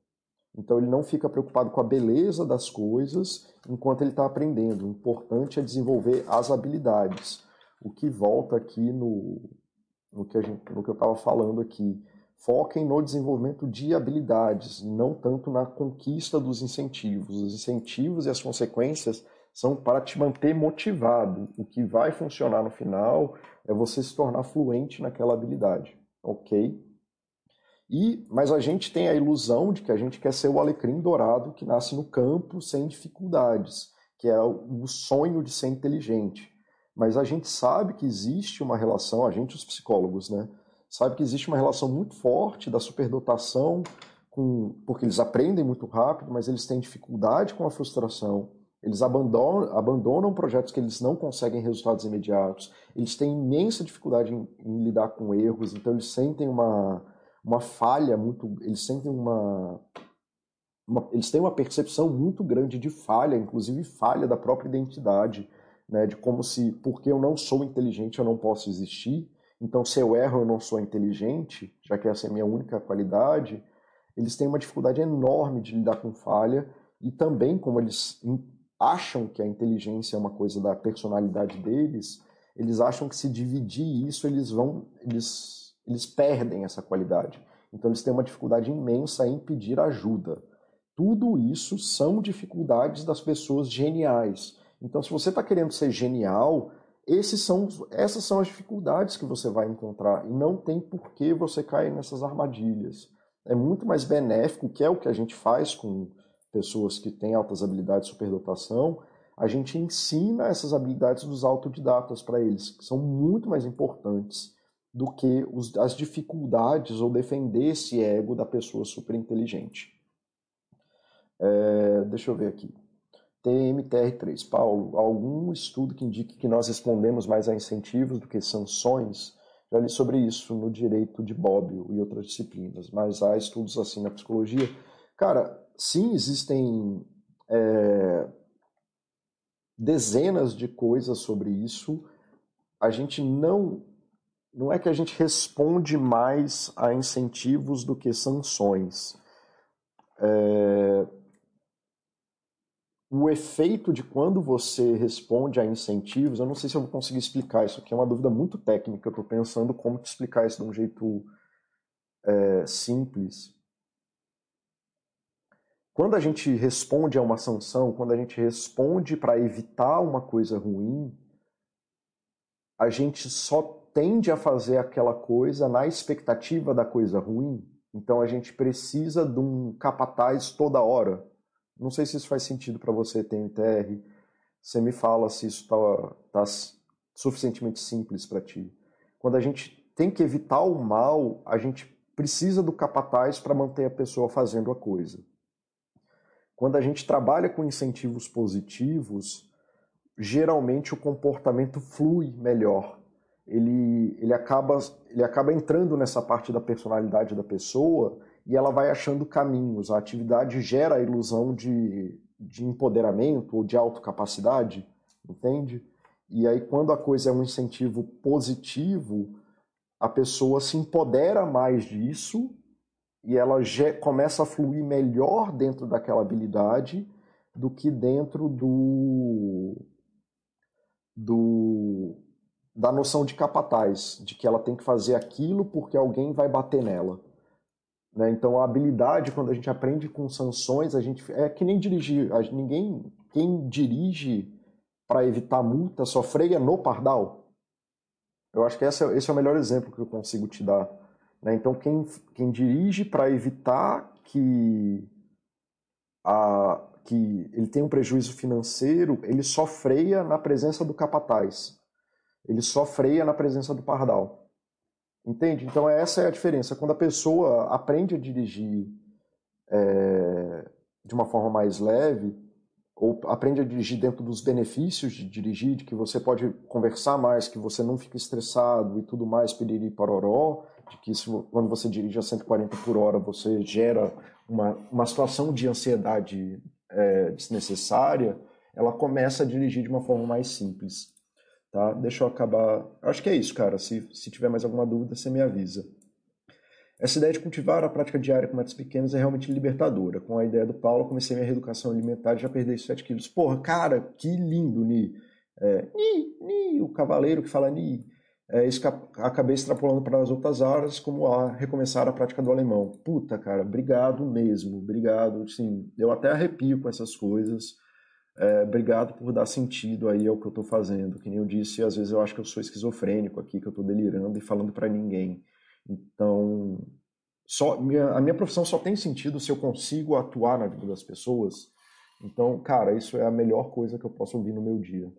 Então ele não fica preocupado com a beleza das coisas enquanto ele está aprendendo. O importante é desenvolver as habilidades. O que volta aqui no, no, que, gente, no que eu estava falando aqui. Foquem no desenvolvimento de habilidades, não tanto na conquista dos incentivos. Os incentivos e as consequências são para te manter motivado. O que vai funcionar no final é você se tornar fluente naquela habilidade, ok? E, mas a gente tem a ilusão de que a gente quer ser o alecrim dourado que nasce no campo sem dificuldades, que é o sonho de ser inteligente. Mas a gente sabe que existe uma relação, a gente, os psicólogos, né? Sabe que existe uma relação muito forte da superdotação, com, porque eles aprendem muito rápido, mas eles têm dificuldade com a frustração. Eles abandonam, abandonam projetos que eles não conseguem resultados imediatos. Eles têm imensa dificuldade em, em lidar com erros, então eles sentem uma, uma falha muito. Eles sentem uma, uma, Eles têm uma percepção muito grande de falha, inclusive falha da própria identidade né, de como se, porque eu não sou inteligente, eu não posso existir. Então, se eu erro, eu não sou inteligente, já que essa é a minha única qualidade. Eles têm uma dificuldade enorme de lidar com falha e também, como eles acham que a inteligência é uma coisa da personalidade deles, eles acham que se dividir isso, eles vão, eles, eles perdem essa qualidade. Então, eles têm uma dificuldade imensa em pedir ajuda. Tudo isso são dificuldades das pessoas geniais então, se você está querendo ser genial, são, essas são as dificuldades que você vai encontrar. E não tem por que você cair nessas armadilhas. É muito mais benéfico, que é o que a gente faz com pessoas que têm altas habilidades de superdotação, a gente ensina essas habilidades dos autodidatas para eles, que são muito mais importantes do que os, as dificuldades ou defender esse ego da pessoa super inteligente. É, deixa eu ver aqui. TMTR3. Paulo, algum estudo que indique que nós respondemos mais a incentivos do que sanções? Já li sobre isso no direito de Bobbio e outras disciplinas, mas há estudos assim na psicologia. Cara, sim, existem é, dezenas de coisas sobre isso. A gente não. Não é que a gente responde mais a incentivos do que sanções. É, o efeito de quando você responde a incentivos, eu não sei se eu vou conseguir explicar isso aqui, é uma dúvida muito técnica, eu estou pensando como te explicar isso de um jeito é, simples. Quando a gente responde a uma sanção, quando a gente responde para evitar uma coisa ruim, a gente só tende a fazer aquela coisa na expectativa da coisa ruim. Então a gente precisa de um capataz toda hora não sei se isso faz sentido para você, TNTR. Você me fala se isso está tá suficientemente simples para ti. Quando a gente tem que evitar o mal, a gente precisa do capataz para manter a pessoa fazendo a coisa. Quando a gente trabalha com incentivos positivos, geralmente o comportamento flui melhor. Ele, ele, acaba, ele acaba entrando nessa parte da personalidade da pessoa e ela vai achando caminhos. A atividade gera a ilusão de, de empoderamento ou de autocapacidade, entende? E aí, quando a coisa é um incentivo positivo, a pessoa se empodera mais disso e ela começa a fluir melhor dentro daquela habilidade do que dentro do, do da noção de capataz, de que ela tem que fazer aquilo porque alguém vai bater nela. Né? Então, a habilidade, quando a gente aprende com sanções, a gente é que nem dirigir. Ninguém, quem dirige para evitar multa só freia no pardal. Eu acho que esse é, esse é o melhor exemplo que eu consigo te dar. Né? Então, quem, quem dirige para evitar que, a, que ele tenha um prejuízo financeiro, ele só freia na presença do capataz. Ele só freia na presença do pardal. Entende? Então essa é a diferença. Quando a pessoa aprende a dirigir é, de uma forma mais leve, ou aprende a dirigir dentro dos benefícios de dirigir, de que você pode conversar mais, que você não fica estressado e tudo mais, piriri pororó, de que quando você dirige a 140 por hora você gera uma, uma situação de ansiedade é, desnecessária, ela começa a dirigir de uma forma mais simples. Tá? Deixa eu acabar. Acho que é isso, cara. Se, se tiver mais alguma dúvida, você me avisa. Essa ideia de cultivar a prática diária com metas pequenas é realmente libertadora. Com a ideia do Paulo, comecei minha reeducação alimentar e já perdi 7 quilos. Porra, cara, que lindo, Ni. É, Ni, Ni, o cavaleiro que fala Ni. É, acabei extrapolando para as outras áreas, como a recomeçar a prática do alemão. Puta, cara, obrigado mesmo, obrigado. Sim, eu até arrepio com essas coisas. É, obrigado por dar sentido aí ao que eu estou fazendo. Que nem eu disse, às vezes eu acho que eu sou esquizofrênico aqui, que eu estou delirando e falando para ninguém. Então, só minha, a minha profissão só tem sentido se eu consigo atuar na vida das pessoas. Então, cara, isso é a melhor coisa que eu posso ouvir no meu dia,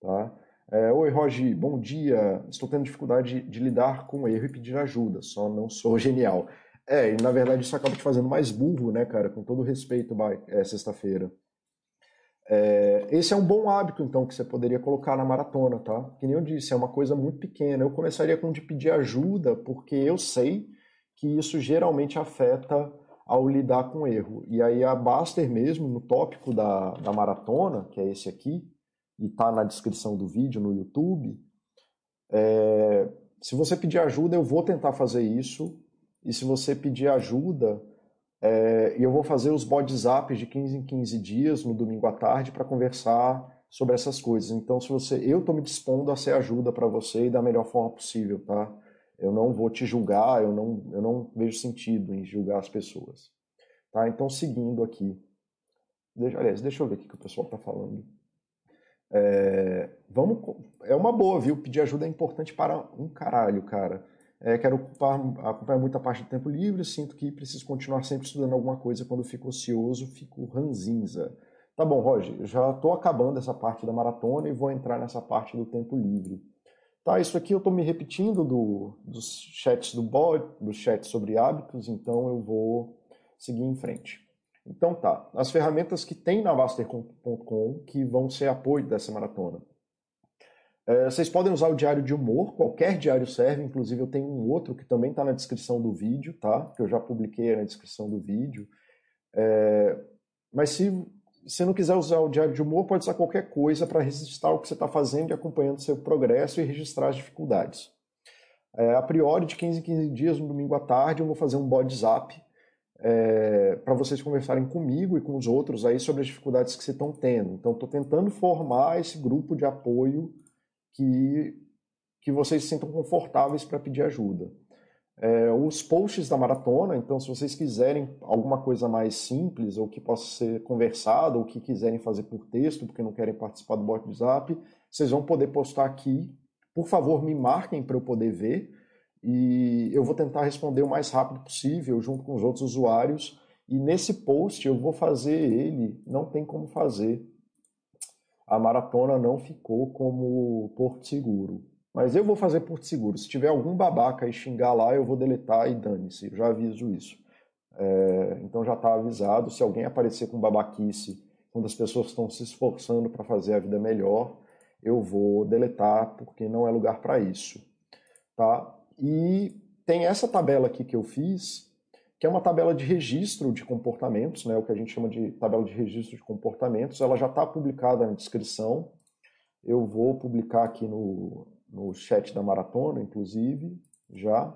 tá? É, Oi, Rogi, bom dia. Estou tendo dificuldade de lidar com erro e pedir ajuda, só não sou genial. É, e na verdade isso acaba te fazendo mais burro, né, cara? Com todo respeito, é, sexta-feira. É, esse é um bom hábito, então, que você poderia colocar na maratona, tá? Que nem eu disse, é uma coisa muito pequena. Eu começaria com de pedir ajuda, porque eu sei que isso geralmente afeta ao lidar com erro. E aí a Baster mesmo, no tópico da, da maratona, que é esse aqui, e está na descrição do vídeo no YouTube. É, se você pedir ajuda, eu vou tentar fazer isso. E se você pedir ajuda, é, eu vou fazer os bodzaps de 15 em 15 dias, no domingo à tarde, para conversar sobre essas coisas. Então, se você, eu estou me dispondo a ser ajuda para você e da melhor forma possível, tá? Eu não vou te julgar, eu não, eu não vejo sentido em julgar as pessoas. Tá? Então, seguindo aqui. Deixa, aliás, deixa eu ver o que o pessoal está falando. É, vamos, é uma boa, viu? Pedir ajuda é importante para um caralho, cara. É, quero ocupar, acompanhar muita parte do tempo livre, sinto que preciso continuar sempre estudando alguma coisa. Quando fico ocioso, fico ranzinza. Tá bom, Roger, já estou acabando essa parte da maratona e vou entrar nessa parte do tempo livre. Tá, isso aqui eu estou me repetindo do, dos chats do bot, dos chats sobre hábitos, então eu vou seguir em frente. Então tá, as ferramentas que tem na Baster.com que vão ser apoio dessa maratona. É, vocês podem usar o diário de humor, qualquer diário serve, inclusive eu tenho um outro que também está na descrição do vídeo, tá? Que eu já publiquei na descrição do vídeo. É, mas se você não quiser usar o diário de humor, pode usar qualquer coisa para registrar o que você está fazendo e acompanhando seu progresso e registrar as dificuldades. É, a priori, de 15 em 15 dias, no domingo à tarde, eu vou fazer um zap é, para vocês conversarem comigo e com os outros aí sobre as dificuldades que vocês estão tendo. Então, estou tentando formar esse grupo de apoio que, que vocês se sintam confortáveis para pedir ajuda. É, os posts da maratona, então, se vocês quiserem alguma coisa mais simples ou que possa ser conversado ou que quiserem fazer por texto, porque não querem participar do WhatsApp, vocês vão poder postar aqui. Por favor, me marquem para eu poder ver e eu vou tentar responder o mais rápido possível junto com os outros usuários. E nesse post eu vou fazer ele, não tem como fazer. A maratona não ficou como Porto Seguro. Mas eu vou fazer Porto Seguro. Se tiver algum babaca e xingar lá, eu vou deletar e dane-se. Eu já aviso isso. É, então já está avisado. Se alguém aparecer com babaquice, quando as pessoas estão se esforçando para fazer a vida melhor, eu vou deletar porque não é lugar para isso. Tá? E tem essa tabela aqui que eu fiz, que é uma tabela de registro de comportamentos, né, o que a gente chama de tabela de registro de comportamentos. Ela já está publicada na descrição. Eu vou publicar aqui no, no chat da maratona, inclusive, já,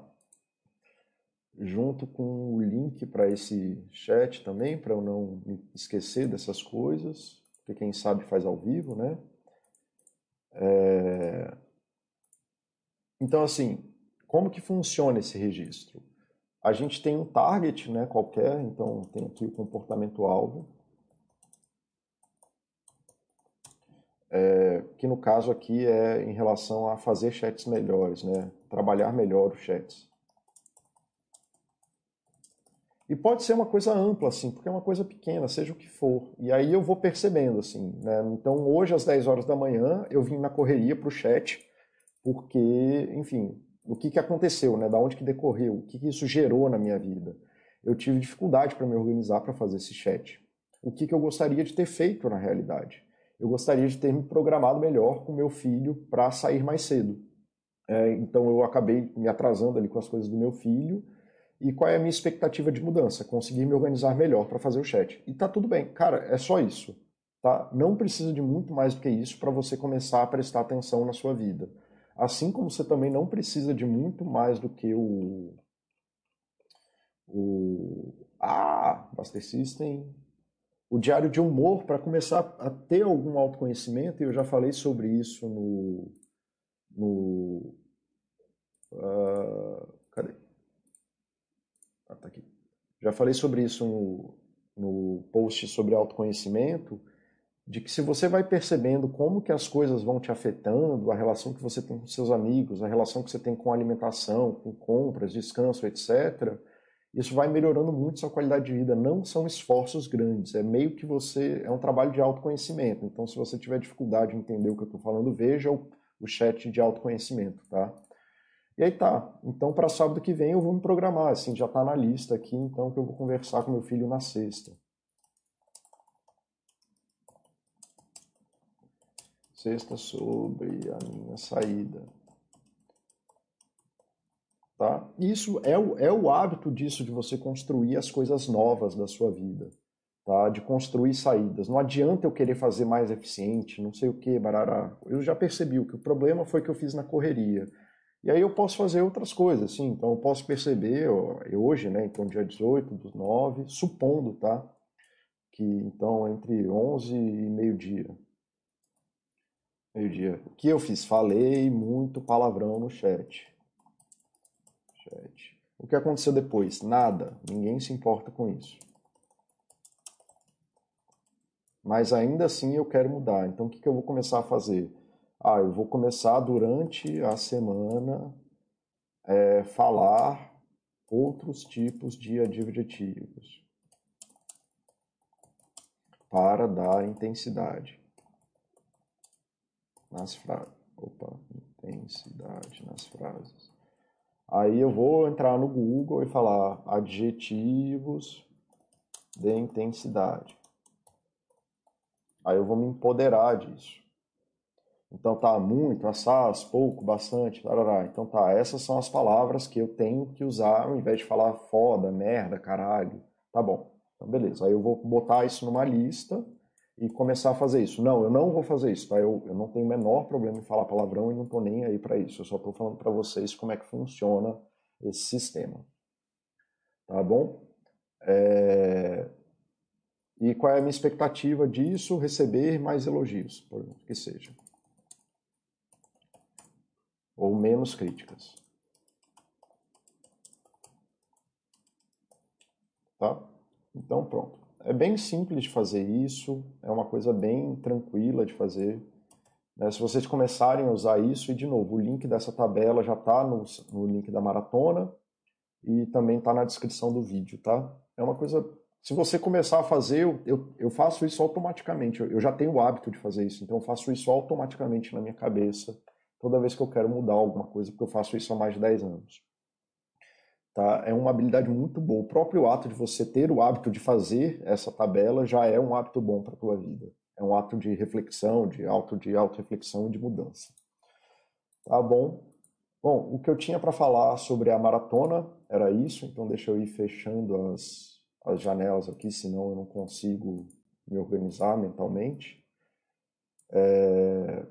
junto com o link para esse chat também, para eu não me esquecer dessas coisas, porque quem sabe faz ao vivo, né? É... Então, assim, como que funciona esse registro? A gente tem um target né, qualquer, então tem aqui o comportamento-alvo, é, que no caso aqui é em relação a fazer chats melhores, né, trabalhar melhor os chats. E pode ser uma coisa ampla, assim, porque é uma coisa pequena, seja o que for. E aí eu vou percebendo, assim, né? Então hoje às 10 horas da manhã eu vim na correria para o chat, porque, enfim, o que, que aconteceu, né? Da onde que decorreu, o que, que isso gerou na minha vida. Eu tive dificuldade para me organizar para fazer esse chat. O que, que eu gostaria de ter feito na realidade? Eu gostaria de ter me programado melhor com meu filho para sair mais cedo. É, então eu acabei me atrasando ali com as coisas do meu filho. E qual é a minha expectativa de mudança? Conseguir me organizar melhor para fazer o chat. E tá tudo bem, cara, é só isso. Tá? Não precisa de muito mais do que isso para você começar a prestar atenção na sua vida. Assim como você também não precisa de muito mais do que o. O. Ah, Buster System. O diário de humor para começar a ter algum autoconhecimento, e eu já falei sobre isso no. no uh, cadê? Ah, tá aqui. Já falei sobre isso no, no post sobre autoconhecimento de que se você vai percebendo como que as coisas vão te afetando, a relação que você tem com seus amigos, a relação que você tem com alimentação, com compras, descanso, etc., isso vai melhorando muito sua qualidade de vida. Não são esforços grandes, é meio que você. É um trabalho de autoconhecimento. Então, se você tiver dificuldade em entender o que eu estou falando, veja o, o chat de autoconhecimento, tá? E aí tá. Então, para sábado que vem eu vou me programar. Assim, já está na lista aqui, então, que eu vou conversar com meu filho na sexta. Sexta sobre a minha saída. Tá? Isso é o, é o hábito disso, de você construir as coisas novas da sua vida. Tá? De construir saídas. Não adianta eu querer fazer mais eficiente, não sei o que, barará. Eu já percebi o que o problema foi que eu fiz na correria. E aí eu posso fazer outras coisas, sim. Então eu posso perceber, eu, hoje, né, então dia 18 dos 9, supondo, tá? Que então entre 11 e meio-dia, Meio-dia. O que eu fiz? Falei muito palavrão no chat. chat. O que aconteceu depois? Nada. Ninguém se importa com isso. Mas ainda assim eu quero mudar. Então o que, que eu vou começar a fazer? Ah, eu vou começar durante a semana é, falar outros tipos de adjetivos para dar intensidade nas frases. Opa, intensidade nas frases. Aí eu vou entrar no Google e falar adjetivos de intensidade. Aí eu vou me empoderar disso. Então tá muito, assaz, pouco, bastante, tarará. Então tá, essas são as palavras que eu tenho que usar ao invés de falar foda, merda, caralho. Tá bom. Então beleza. Aí eu vou botar isso numa lista e começar a fazer isso. Não, eu não vou fazer isso, tá? Eu, eu não tenho o menor problema em falar palavrão e não estou nem aí para isso. Eu só estou falando para vocês como é que funciona esse sistema. Tá bom? É... E qual é a minha expectativa disso? Receber mais elogios, por que seja. Ou menos críticas. Tá? Então, pronto. É bem simples de fazer isso, é uma coisa bem tranquila de fazer. Né? Se vocês começarem a usar isso, e de novo, o link dessa tabela já está no, no link da maratona e também está na descrição do vídeo, tá? É uma coisa. Se você começar a fazer, eu, eu, faço isso automaticamente. Eu, eu já tenho o hábito de fazer isso, então eu faço isso automaticamente na minha cabeça toda vez que eu quero mudar alguma coisa, porque eu faço isso há mais de 10 anos. Tá? É uma habilidade muito boa. O próprio ato de você ter o hábito de fazer essa tabela já é um hábito bom para a tua vida. É um ato de reflexão, de auto de auto-reflexão e de mudança. Tá bom? Bom, o que eu tinha para falar sobre a maratona era isso, então deixa eu ir fechando as, as janelas aqui, senão eu não consigo me organizar mentalmente. É...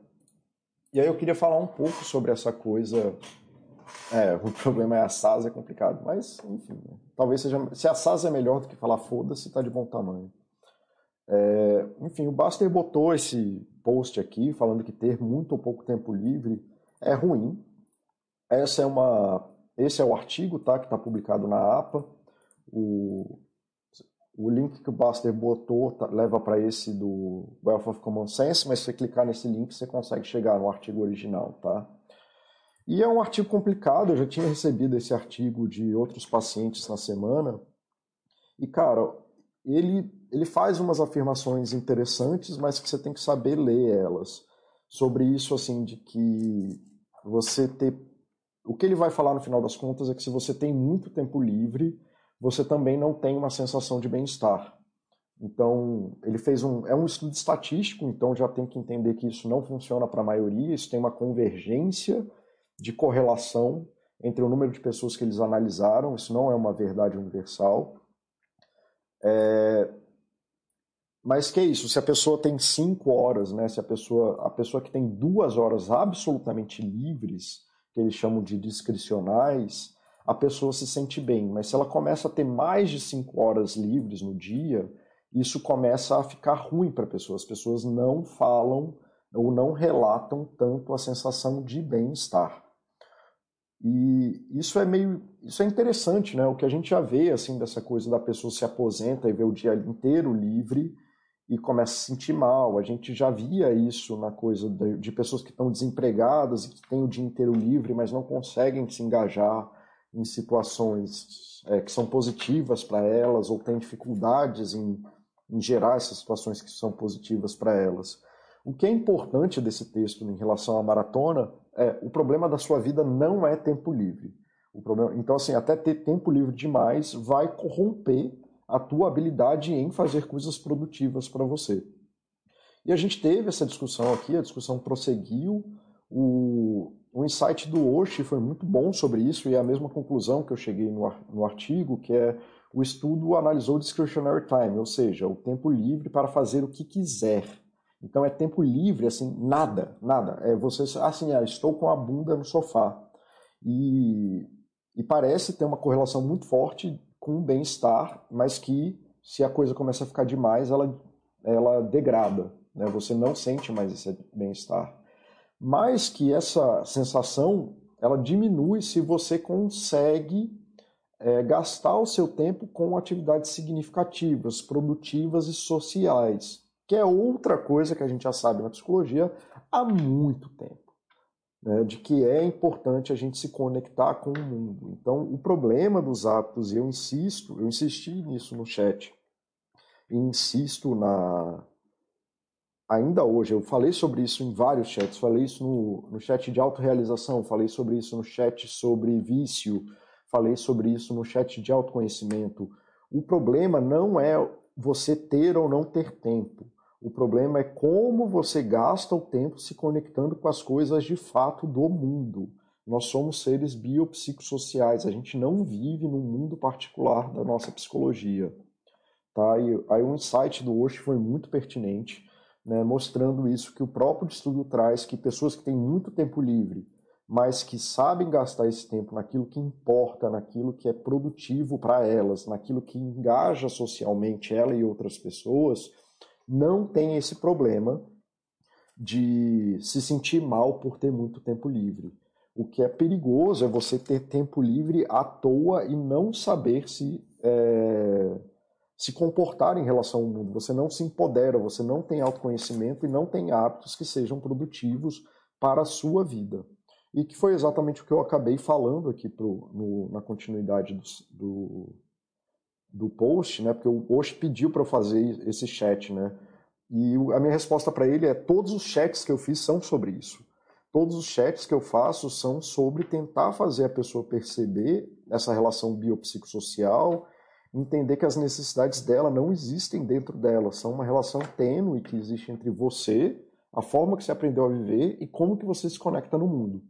E aí eu queria falar um pouco sobre essa coisa é, o problema é a SAS, é complicado. Mas, enfim, né? talvez seja. Se a SAS é melhor do que falar foda-se, tá de bom tamanho. É, enfim, o Baster botou esse post aqui falando que ter muito ou pouco tempo livre é ruim. Essa é uma, esse é o artigo tá, que está publicado na APA. O, o link que o Baster botou tá, leva para esse do Wealth of Common Sense, mas se você clicar nesse link você consegue chegar no artigo original. Tá? E é um artigo complicado, eu já tinha recebido esse artigo de outros pacientes na semana. E, cara, ele, ele faz umas afirmações interessantes, mas que você tem que saber ler elas. Sobre isso, assim, de que você ter. O que ele vai falar no final das contas é que se você tem muito tempo livre, você também não tem uma sensação de bem-estar. Então, ele fez um. É um estudo estatístico, então já tem que entender que isso não funciona para a maioria, isso tem uma convergência de correlação entre o número de pessoas que eles analisaram, isso não é uma verdade universal. É... Mas que é isso? Se a pessoa tem cinco horas, né? Se a pessoa, a pessoa que tem duas horas absolutamente livres, que eles chamam de discricionais, a pessoa se sente bem. Mas se ela começa a ter mais de cinco horas livres no dia, isso começa a ficar ruim para a pessoa. As pessoas não falam ou não relatam tanto a sensação de bem-estar. E isso é meio, isso é interessante, né? O que a gente já vê assim dessa coisa da pessoa se aposenta e vê o dia inteiro livre e começa a se sentir mal. A gente já via isso na coisa de, de pessoas que estão desempregadas e que têm o dia inteiro livre, mas não conseguem se engajar em situações é, que são positivas para elas ou têm dificuldades em, em gerar essas situações que são positivas para elas. O que é importante desse texto em relação à maratona é o problema da sua vida não é tempo livre. O problema, então, assim, até ter tempo livre demais vai corromper a tua habilidade em fazer coisas produtivas para você. E a gente teve essa discussão aqui, a discussão prosseguiu. O, o insight do Oshi foi muito bom sobre isso e é a mesma conclusão que eu cheguei no, no artigo, que é o estudo analisou discretionary time, ou seja, o tempo livre para fazer o que quiser. Então é tempo livre, assim, nada, nada. É você, assim, ah, estou com a bunda no sofá. E, e parece ter uma correlação muito forte com o bem-estar, mas que se a coisa começa a ficar demais, ela, ela degrada. Né? Você não sente mais esse bem-estar. Mas que essa sensação ela diminui se você consegue é, gastar o seu tempo com atividades significativas, produtivas e sociais, que é outra coisa que a gente já sabe na psicologia há muito tempo né, de que é importante a gente se conectar com o mundo. Então, o problema dos hábitos, e eu insisto, eu insisti nisso no chat, e insisto na. Ainda hoje, eu falei sobre isso em vários chats, falei isso no, no chat de autorrealização, falei sobre isso no chat sobre vício, falei sobre isso no chat de autoconhecimento. O problema não é você ter ou não ter tempo. O problema é como você gasta o tempo se conectando com as coisas de fato do mundo. Nós somos seres biopsicossociais, a gente não vive num mundo particular da nossa psicologia. Tá? E aí o insight do Osho foi muito pertinente, né, mostrando isso que o próprio estudo traz, que pessoas que têm muito tempo livre, mas que sabem gastar esse tempo naquilo que importa, naquilo que é produtivo para elas, naquilo que engaja socialmente ela e outras pessoas, não tem esse problema de se sentir mal por ter muito tempo livre. O que é perigoso é você ter tempo livre à toa e não saber se é, se comportar em relação ao mundo. Você não se empodera, você não tem autoconhecimento e não tem hábitos que sejam produtivos para a sua vida. E que foi exatamente o que eu acabei falando aqui pro, no, na continuidade do, do do post, né? Porque o post pediu para eu fazer esse chat, né? E a minha resposta para ele é: todos os chats que eu fiz são sobre isso. Todos os chats que eu faço são sobre tentar fazer a pessoa perceber essa relação biopsicossocial, entender que as necessidades dela não existem dentro dela, são uma relação tênue que existe entre você, a forma que você aprendeu a viver e como que você se conecta no mundo.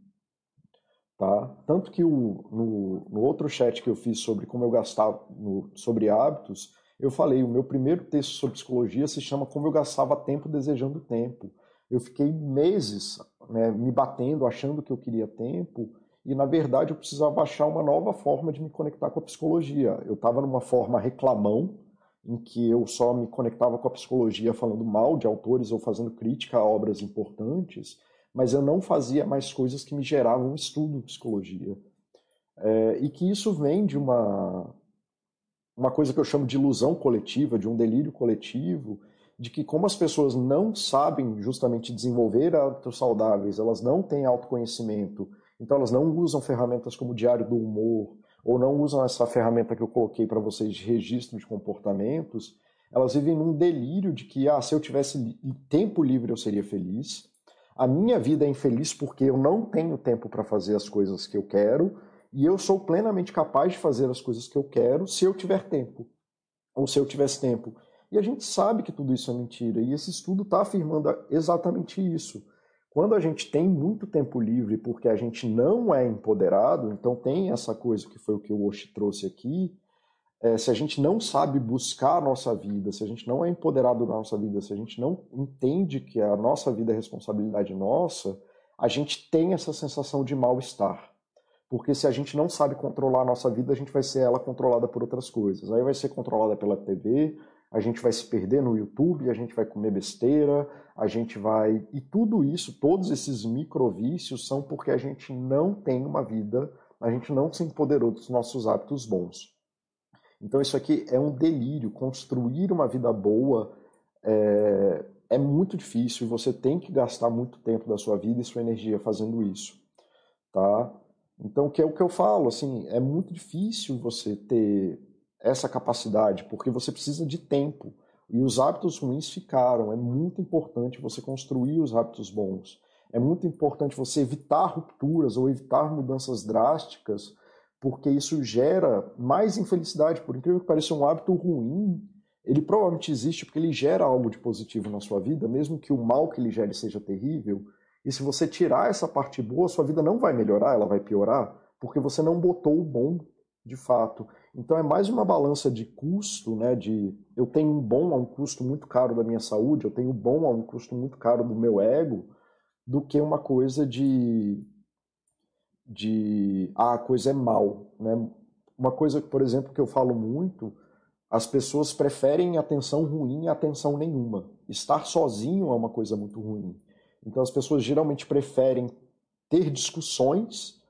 Tá? Tanto que o, no, no, outro chat que eu fiz sobre como eu gastava no, sobre hábitos, eu falei, o meu primeiro texto sobre psicologia se chama Como eu gastava tempo desejando tempo. Eu fiquei meses né, me batendo, achando que eu queria tempo, e na verdade eu precisava achar uma nova forma de me conectar com a psicologia. Eu estava numa forma reclamão, em que eu só me conectava com a psicologia falando mal de autores ou fazendo crítica a obras importantes, mas eu não fazia mais coisas que me geravam estudo em psicologia. É, e que isso vem de uma, uma coisa que eu chamo de ilusão coletiva, de um delírio coletivo, de que como as pessoas não sabem justamente desenvolver hábitos saudáveis, elas não têm autoconhecimento, então elas não usam ferramentas como o diário do humor, ou não usam essa ferramenta que eu coloquei para vocês de registro de comportamentos, elas vivem num delírio de que, ah, se eu tivesse tempo livre eu seria feliz, a minha vida é infeliz porque eu não tenho tempo para fazer as coisas que eu quero e eu sou plenamente capaz de fazer as coisas que eu quero se eu tiver tempo ou se eu tivesse tempo. E a gente sabe que tudo isso é mentira e esse estudo está afirmando exatamente isso. Quando a gente tem muito tempo livre porque a gente não é empoderado, então tem essa coisa que foi o que o Oshi trouxe aqui, é, se a gente não sabe buscar a nossa vida, se a gente não é empoderado na nossa vida, se a gente não entende que a nossa vida é responsabilidade nossa, a gente tem essa sensação de mal-estar. Porque se a gente não sabe controlar a nossa vida, a gente vai ser ela controlada por outras coisas. Aí vai ser controlada pela TV, a gente vai se perder no YouTube, a gente vai comer besteira, a gente vai. E tudo isso, todos esses microvícios são porque a gente não tem uma vida, a gente não se empoderou dos nossos hábitos bons. Então isso aqui é um delírio. Construir uma vida boa é, é muito difícil, você tem que gastar muito tempo da sua vida e sua energia fazendo isso, tá? Então, que é o que eu falo, assim, é muito difícil você ter essa capacidade, porque você precisa de tempo. E os hábitos ruins ficaram. É muito importante você construir os hábitos bons. É muito importante você evitar rupturas ou evitar mudanças drásticas, porque isso gera mais infelicidade. Por incrível que pareça, um hábito ruim, ele provavelmente existe porque ele gera algo de positivo na sua vida, mesmo que o mal que ele gere seja terrível. E se você tirar essa parte boa, sua vida não vai melhorar, ela vai piorar, porque você não botou o bom de fato. Então é mais uma balança de custo, né? De eu tenho um bom a um custo muito caro da minha saúde, eu tenho um bom a um custo muito caro do meu ego, do que uma coisa de de ah, a coisa é mal, né? Uma coisa, por exemplo, que eu falo muito, as pessoas preferem atenção ruim a atenção nenhuma. Estar sozinho é uma coisa muito ruim. Então as pessoas geralmente preferem ter discussões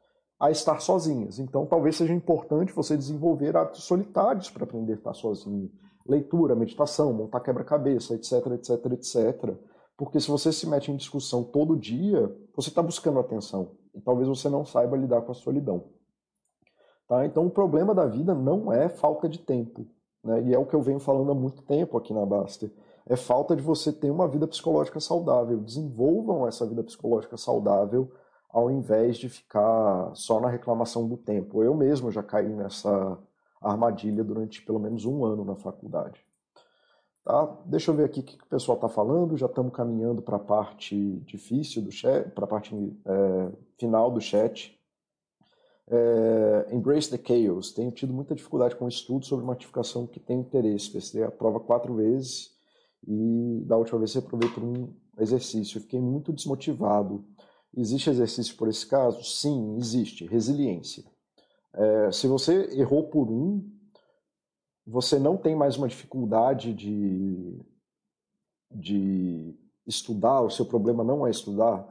a estar sozinhas. Então, talvez seja importante você desenvolver hábitos solitários para aprender a estar sozinho. Leitura, meditação, montar quebra-cabeça, etc, etc, etc. Porque se você se mete em discussão todo dia, você está buscando atenção. E talvez você não saiba lidar com a solidão. Tá? Então, o problema da vida não é falta de tempo. Né? E é o que eu venho falando há muito tempo aqui na Baster. É falta de você ter uma vida psicológica saudável. Desenvolvam essa vida psicológica saudável ao invés de ficar só na reclamação do tempo. Eu mesmo já caí nessa armadilha durante pelo menos um ano na faculdade. Tá? Deixa eu ver aqui o que o pessoal está falando. Já estamos caminhando para a parte difícil do chat, para a parte é, final do chat. É, Embrace the Chaos. Tenho tido muita dificuldade com o estudo sobre uma notificação que tem interesse. Prestei a prova quatro vezes e da última vez reprovei por um exercício. fiquei muito desmotivado. Existe exercício por esse caso? Sim, existe. Resiliência. É, se você errou por um, você não tem mais uma dificuldade de, de estudar, o seu problema não é estudar.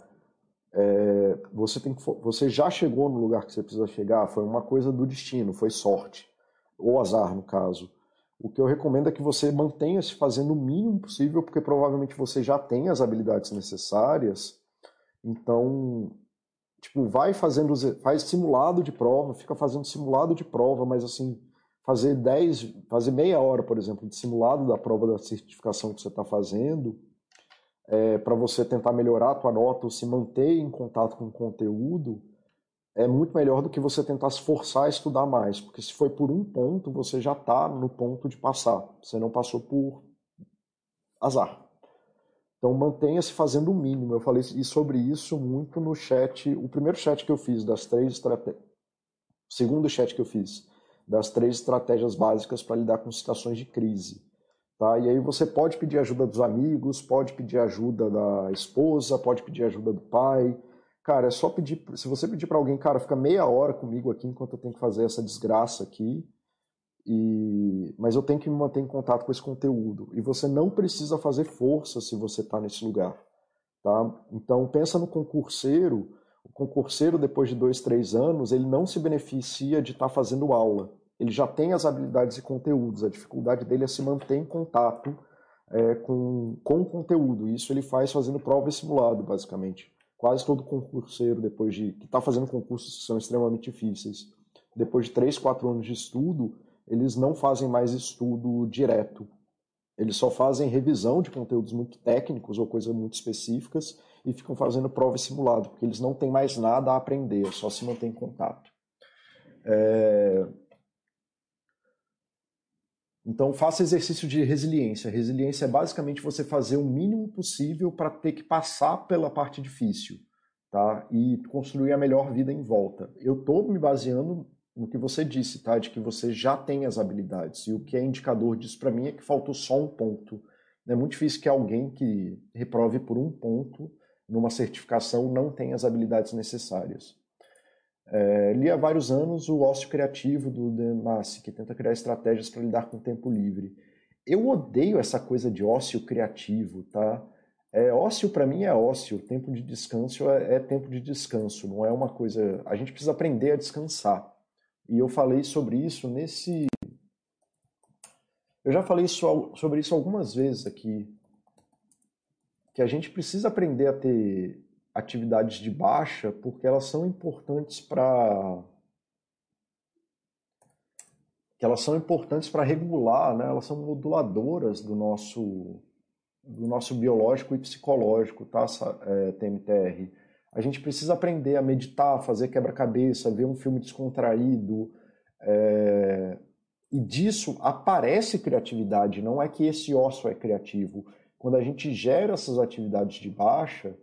É, você, tem que, você já chegou no lugar que você precisa chegar, foi uma coisa do destino, foi sorte, ou azar no caso. O que eu recomendo é que você mantenha-se fazendo o mínimo possível, porque provavelmente você já tem as habilidades necessárias então, tipo, vai fazendo, faz simulado de prova, fica fazendo simulado de prova, mas assim, fazer 10, fazer meia hora, por exemplo, de simulado da prova da certificação que você está fazendo, é, para você tentar melhorar a tua nota ou se manter em contato com o conteúdo, é muito melhor do que você tentar se forçar a estudar mais, porque se foi por um ponto, você já está no ponto de passar, você não passou por azar. Então mantenha-se fazendo o mínimo. Eu falei sobre isso muito no chat, o primeiro chat que eu fiz das três estratégias, o segundo chat que eu fiz das três estratégias básicas para lidar com situações de crise. Tá? E aí você pode pedir ajuda dos amigos, pode pedir ajuda da esposa, pode pedir ajuda do pai. Cara, é só pedir. Se você pedir para alguém, cara, fica meia hora comigo aqui enquanto eu tenho que fazer essa desgraça aqui. E, mas eu tenho que me manter em contato com esse conteúdo. E você não precisa fazer força se você está nesse lugar. Tá? Então pensa no concurseiro. O concurseiro, depois de dois, três anos, ele não se beneficia de estar tá fazendo aula. Ele já tem as habilidades e conteúdos. A dificuldade dele é se manter em contato é, com, com o conteúdo. Isso ele faz fazendo prova e simulado, basicamente. Quase todo concurseiro, depois de que está fazendo concursos que são extremamente difíceis, depois de três, quatro anos de estudo, eles não fazem mais estudo direto. Eles só fazem revisão de conteúdos muito técnicos ou coisas muito específicas e ficam fazendo prova e simulado, porque eles não têm mais nada a aprender, só se mantém em contato. É... Então, faça exercício de resiliência. Resiliência é basicamente você fazer o mínimo possível para ter que passar pela parte difícil tá? e construir a melhor vida em volta. Eu estou me baseando no que você disse, tá? De que você já tem as habilidades. E o que é indicador disso para mim é que faltou só um ponto. É muito difícil que alguém que reprove por um ponto numa certificação não tenha as habilidades necessárias. É, li há vários anos o Ócio Criativo do Demassi, que tenta criar estratégias para lidar com o tempo livre. Eu odeio essa coisa de ócio criativo, tá? É, ócio para mim é ócio, tempo de descanso é, é tempo de descanso, não é uma coisa. A gente precisa aprender a descansar. E eu falei sobre isso nesse. Eu já falei sobre isso algumas vezes aqui. que a gente precisa aprender a ter atividades de baixa porque elas são importantes para que elas são importantes para regular, né? Elas são moduladoras do nosso do nosso biológico e psicológico, tá, é, TMTR? A gente precisa aprender a meditar, fazer quebra-cabeça, ver um filme descontraído. É... E disso aparece criatividade, não é que esse osso é criativo. Quando a gente gera essas atividades de baixa,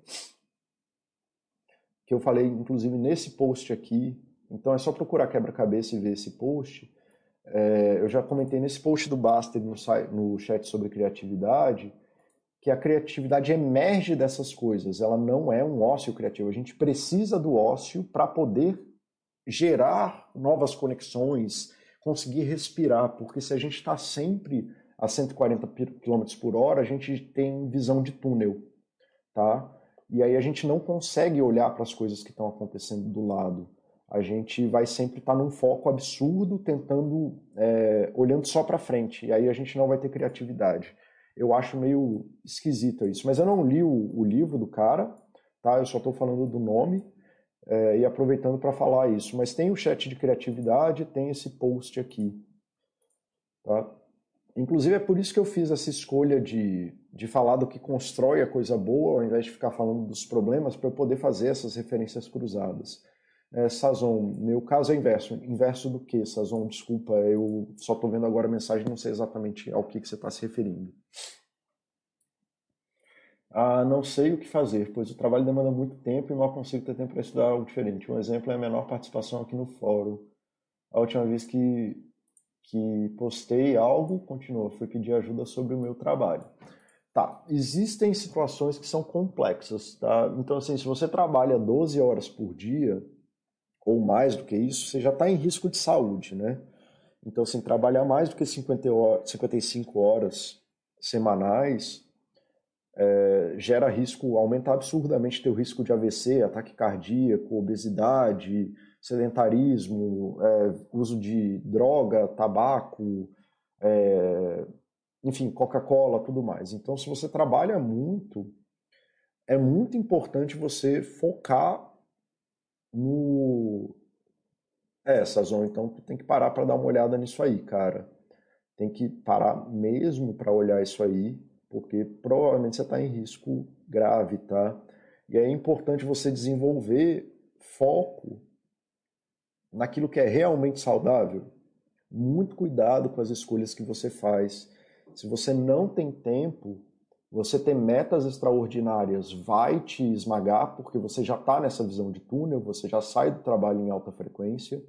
que eu falei inclusive nesse post aqui, então é só procurar quebra-cabeça e ver esse post. É... eu já comentei nesse post do Baster no, no chat sobre criatividade que a criatividade emerge dessas coisas, ela não é um ócio criativo. A gente precisa do ócio para poder gerar novas conexões, conseguir respirar, porque se a gente está sempre a 140 km por hora, a gente tem visão de túnel, tá? E aí a gente não consegue olhar para as coisas que estão acontecendo do lado. A gente vai sempre estar tá num foco absurdo, tentando, é, olhando só para frente. E aí a gente não vai ter criatividade eu acho meio esquisito isso. Mas eu não li o, o livro do cara, tá? Eu só estou falando do nome é, e aproveitando para falar isso. Mas tem o chat de criatividade, tem esse post aqui, tá? Inclusive é por isso que eu fiz essa escolha de, de falar do que constrói a coisa boa, ao invés de ficar falando dos problemas, para eu poder fazer essas referências cruzadas. É, Sazon, meu caso é inverso. Inverso do que, Sazon? Desculpa, eu só estou vendo agora a mensagem, não sei exatamente ao que, que você está se referindo. Ah, não sei o que fazer, pois o trabalho demanda muito tempo e mal consigo ter tempo para estudar algo diferente. Um exemplo é a menor participação aqui no fórum. A última vez que, que postei algo, continua, foi pedir ajuda sobre o meu trabalho. Tá, existem situações que são complexas, tá? Então, assim, se você trabalha 12 horas por dia, ou mais do que isso, você já está em risco de saúde, né? Então, assim, trabalhar mais do que 50 horas, 55 horas semanais é, gera risco, aumenta absurdamente teu risco de AVC, ataque cardíaco, obesidade, sedentarismo, é, uso de droga, tabaco, é, enfim, Coca-Cola, tudo mais. Então, se você trabalha muito, é muito importante você focar no. É, Sazon, então tu tem que parar para dar uma olhada nisso aí, cara. Tem que parar mesmo para olhar isso aí, porque provavelmente você está em risco grave, tá? E é importante você desenvolver foco naquilo que é realmente saudável. Muito cuidado com as escolhas que você faz. Se você não tem tempo, você ter metas extraordinárias vai te esmagar, porque você já está nessa visão de túnel, você já sai do trabalho em alta frequência.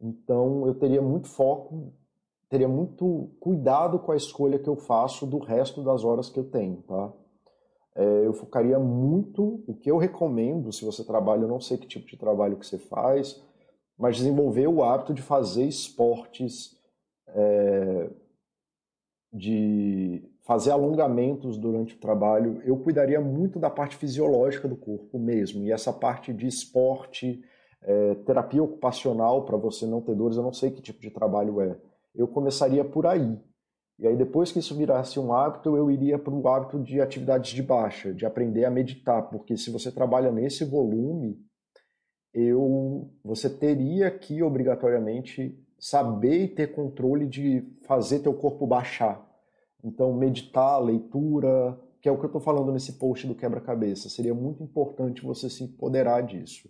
Então, eu teria muito foco, teria muito cuidado com a escolha que eu faço do resto das horas que eu tenho, tá? É, eu focaria muito, o que eu recomendo, se você trabalha, eu não sei que tipo de trabalho que você faz, mas desenvolver o hábito de fazer esportes é, de fazer alongamentos durante o trabalho, eu cuidaria muito da parte fisiológica do corpo mesmo. E essa parte de esporte, é, terapia ocupacional para você não ter dores, eu não sei que tipo de trabalho é. Eu começaria por aí. E aí depois que isso virasse um hábito, eu iria para o hábito de atividades de baixa, de aprender a meditar, porque se você trabalha nesse volume, eu você teria que obrigatoriamente saber e ter controle de fazer teu corpo baixar então, meditar, leitura, que é o que eu estou falando nesse post do quebra-cabeça. Seria muito importante você se empoderar disso.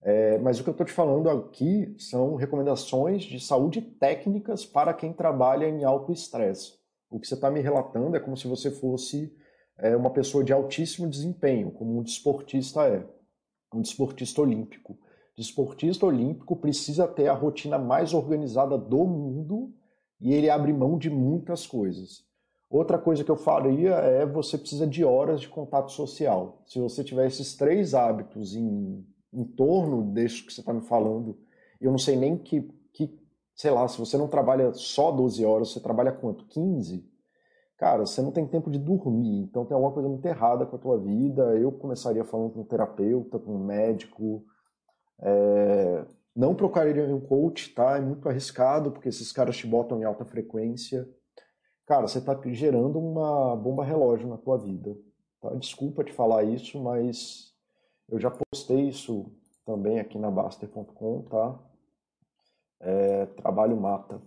É, mas o que eu estou te falando aqui são recomendações de saúde técnicas para quem trabalha em alto estresse. O que você está me relatando é como se você fosse é, uma pessoa de altíssimo desempenho, como um desportista é, um desportista olímpico. Desportista olímpico precisa ter a rotina mais organizada do mundo e ele abre mão de muitas coisas. Outra coisa que eu faria é você precisa de horas de contato social. Se você tiver esses três hábitos em, em torno desse que você está me falando, eu não sei nem que, que, sei lá, se você não trabalha só 12 horas, você trabalha quanto? 15? Cara, você não tem tempo de dormir, então tem alguma coisa muito errada com a tua vida. Eu começaria falando com um terapeuta, com um médico. É não procuraria um coach, tá? É muito arriscado, porque esses caras te botam em alta frequência. Cara, você está gerando uma bomba relógio na tua vida. Tá? Desculpa te falar isso, mas eu já postei isso também aqui na Baster.com, tá? É, trabalho mata.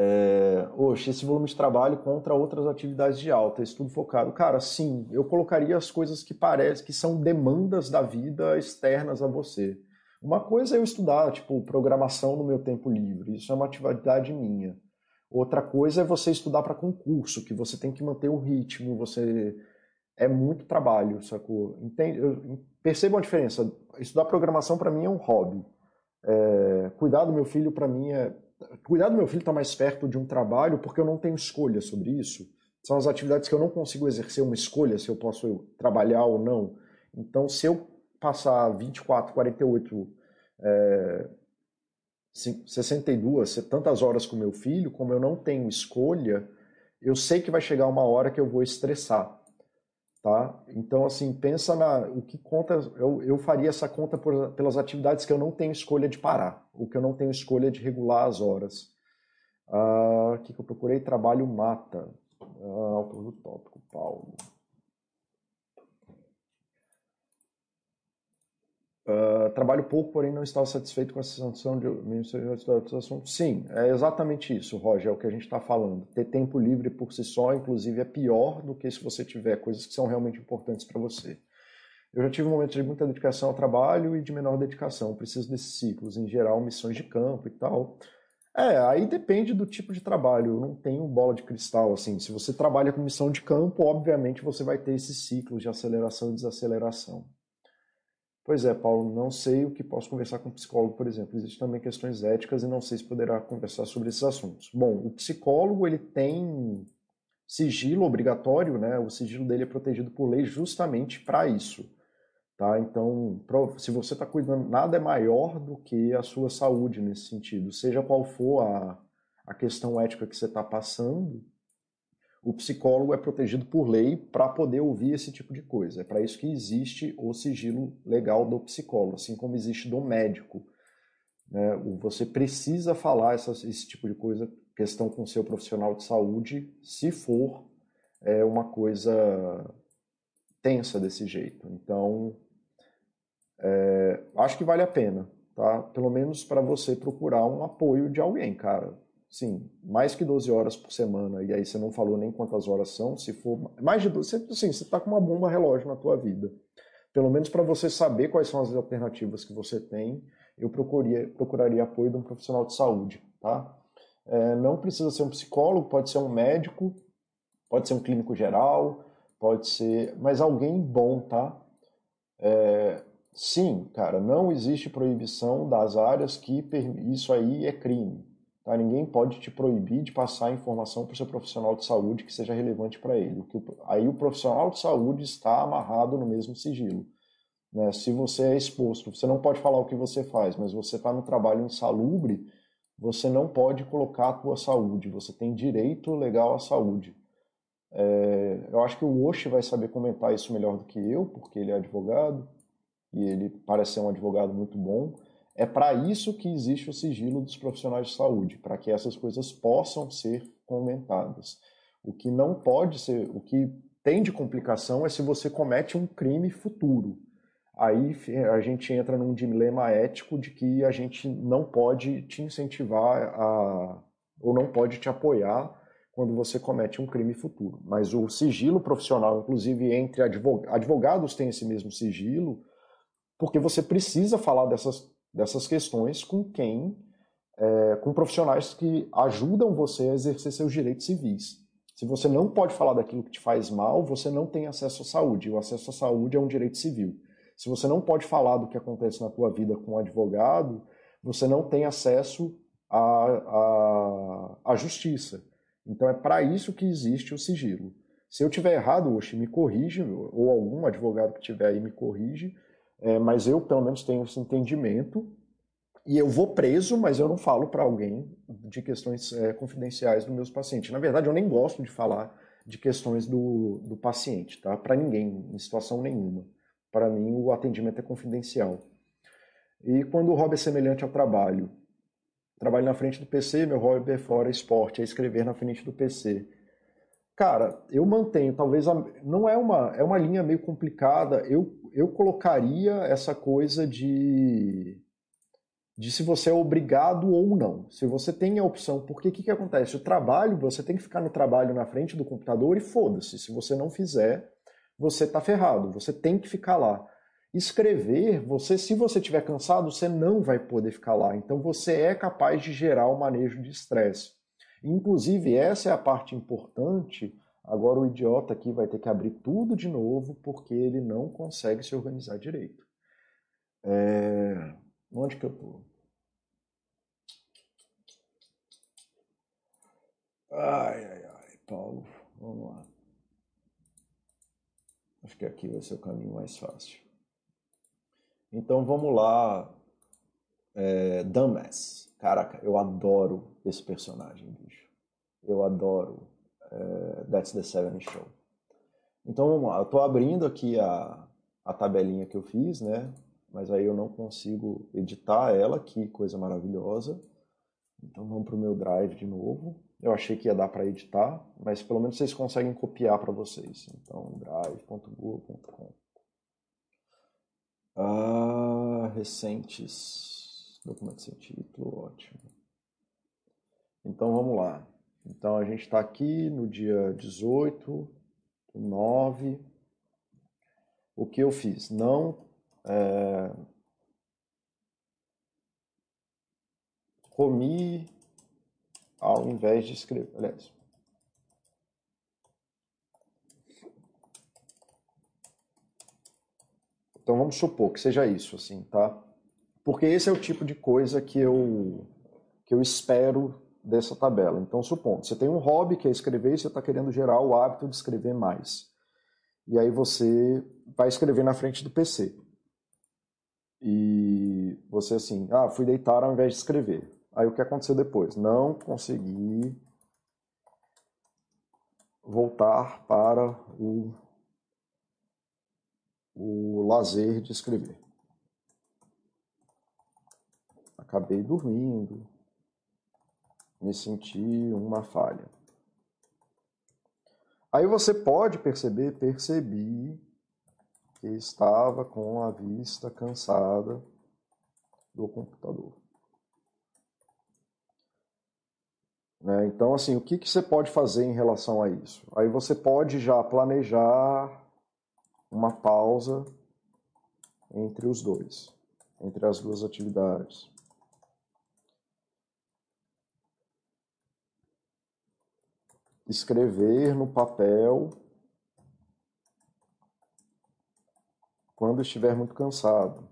É, oxe, esse volume de trabalho contra outras atividades de alta, estudo focado. Cara, sim, eu colocaria as coisas que parecem que são demandas da vida externas a você. Uma coisa é eu estudar, tipo, programação no meu tempo livre, isso é uma atividade minha. Outra coisa é você estudar para concurso, que você tem que manter o ritmo, você é muito trabalho, sacou? Entende? Eu, a diferença. Estudar programação para mim é um hobby. É, cuidar do meu filho para mim é cuidar do meu filho está mais perto de um trabalho porque eu não tenho escolha sobre isso. São as atividades que eu não consigo exercer uma escolha se eu posso trabalhar ou não. Então, se eu passar 24, 48, é, 62, tantas horas com meu filho, como eu não tenho escolha, eu sei que vai chegar uma hora que eu vou estressar. Tá? Então, assim, pensa na. O que conta. Eu, eu faria essa conta por, pelas atividades que eu não tenho escolha de parar, o que eu não tenho escolha de regular as horas. Ah, o que, que eu procurei? Trabalho mata. Ah, autor do tópico, Paulo. Uh, trabalho pouco, porém não estava satisfeito com a sanção de assuntos. Sim, é exatamente isso, Roger, é o que a gente está falando. Ter tempo livre por si só, inclusive, é pior do que se você tiver coisas que são realmente importantes para você. Eu já tive um momento de muita dedicação ao trabalho e de menor dedicação. Preciso desses ciclos, em geral, missões de campo e tal. É, aí depende do tipo de trabalho. Eu não tenho bola de cristal, assim. Se você trabalha com missão de campo, obviamente você vai ter esses ciclos de aceleração e desaceleração. Pois é, Paulo, não sei o que posso conversar com o psicólogo, por exemplo. Existem também questões éticas e não sei se poderá conversar sobre esses assuntos. Bom, o psicólogo ele tem sigilo obrigatório, né? O sigilo dele é protegido por lei justamente para isso, tá? Então, se você está cuidando, nada é maior do que a sua saúde nesse sentido, seja qual for a, a questão ética que você está passando, o psicólogo é protegido por lei para poder ouvir esse tipo de coisa. É para isso que existe o sigilo legal do psicólogo, assim como existe do médico. Né? Você precisa falar esse tipo de coisa, questão com seu profissional de saúde, se for é, uma coisa tensa desse jeito. Então, é, acho que vale a pena, tá? Pelo menos para você procurar um apoio de alguém, cara sim, mais que 12 horas por semana, e aí você não falou nem quantas horas são, se for mais de 12, você, sim, você está com uma bomba relógio na tua vida. Pelo menos para você saber quais são as alternativas que você tem, eu procuraria, procuraria apoio de um profissional de saúde, tá? É, não precisa ser um psicólogo, pode ser um médico, pode ser um clínico geral, pode ser, mas alguém bom, tá? É, sim, cara, não existe proibição das áreas que isso aí é crime. Tá? Ninguém pode te proibir de passar informação para o seu profissional de saúde que seja relevante para ele. Aí o profissional de saúde está amarrado no mesmo sigilo. Né? Se você é exposto, você não pode falar o que você faz, mas você está no trabalho insalubre, você não pode colocar a tua saúde, você tem direito legal à saúde. É, eu acho que o Osh vai saber comentar isso melhor do que eu, porque ele é advogado e ele parece ser um advogado muito bom. É para isso que existe o sigilo dos profissionais de saúde, para que essas coisas possam ser comentadas. O que não pode ser, o que tem de complicação é se você comete um crime futuro. Aí a gente entra num dilema ético de que a gente não pode te incentivar a, ou não pode te apoiar quando você comete um crime futuro. Mas o sigilo profissional, inclusive entre advogados, têm esse mesmo sigilo, porque você precisa falar dessas dessas questões com quem, é, com profissionais que ajudam você a exercer seus direitos civis. Se você não pode falar daquilo que te faz mal, você não tem acesso à saúde. O acesso à saúde é um direito civil. Se você não pode falar do que acontece na tua vida com um advogado, você não tem acesso à, à, à justiça. Então é para isso que existe o sigilo. Se eu tiver errado, Oxi, me corrige, ou algum advogado que tiver aí me corrige, é, mas eu, pelo menos, tenho esse entendimento. E eu vou preso, mas eu não falo para alguém de questões é, confidenciais dos meus pacientes. Na verdade, eu nem gosto de falar de questões do, do paciente, tá? Para ninguém, em situação nenhuma. Para mim, o atendimento é confidencial. E quando o hobby é semelhante ao trabalho, Trabalho na frente do PC, meu hobby é fora esporte, é escrever na frente do PC. Cara, eu mantenho, talvez a, não é uma é uma linha meio complicada. Eu eu colocaria essa coisa de de se você é obrigado ou não. Se você tem a opção, porque o que, que acontece? O trabalho, você tem que ficar no trabalho na frente do computador e foda-se. Se você não fizer, você está ferrado. Você tem que ficar lá. Escrever, você, se você estiver cansado, você não vai poder ficar lá. Então você é capaz de gerar o manejo de estresse. Inclusive, essa é a parte importante. Agora o idiota aqui vai ter que abrir tudo de novo porque ele não consegue se organizar direito. É... Onde que eu tô? Ai, ai, ai, Paulo, vamos lá. Acho que aqui vai ser o caminho mais fácil. Então vamos lá. É, Dumbass. Caraca, eu adoro esse personagem, bicho. Eu adoro é, That's the Seven Show. Então vamos lá. Eu tô abrindo aqui a, a tabelinha que eu fiz, né? Mas aí eu não consigo editar ela, que coisa maravilhosa. Então vamos para o meu Drive de novo. Eu achei que ia dar para editar, mas pelo menos vocês conseguem copiar para vocês. Então, drive.google.com. Ah, recentes. Documento sem título, ótimo. Então vamos lá. Então a gente está aqui no dia 18 do 9. O que eu fiz? Não. É... Comi ao invés de escrever. Aliás, Então vamos supor que seja isso, assim, tá? Porque esse é o tipo de coisa que eu, que eu espero dessa tabela. Então, supondo, você tem um hobby que é escrever e você está querendo gerar o hábito de escrever mais. E aí você vai escrever na frente do PC. E você assim, ah, fui deitar ao invés de escrever. Aí o que aconteceu depois? Não consegui voltar para o, o lazer de escrever. Acabei dormindo, me senti uma falha. Aí você pode perceber, percebi que estava com a vista cansada do computador. Né? Então, assim, o que, que você pode fazer em relação a isso? Aí você pode já planejar uma pausa entre os dois, entre as duas atividades. Escrever no papel quando estiver muito cansado.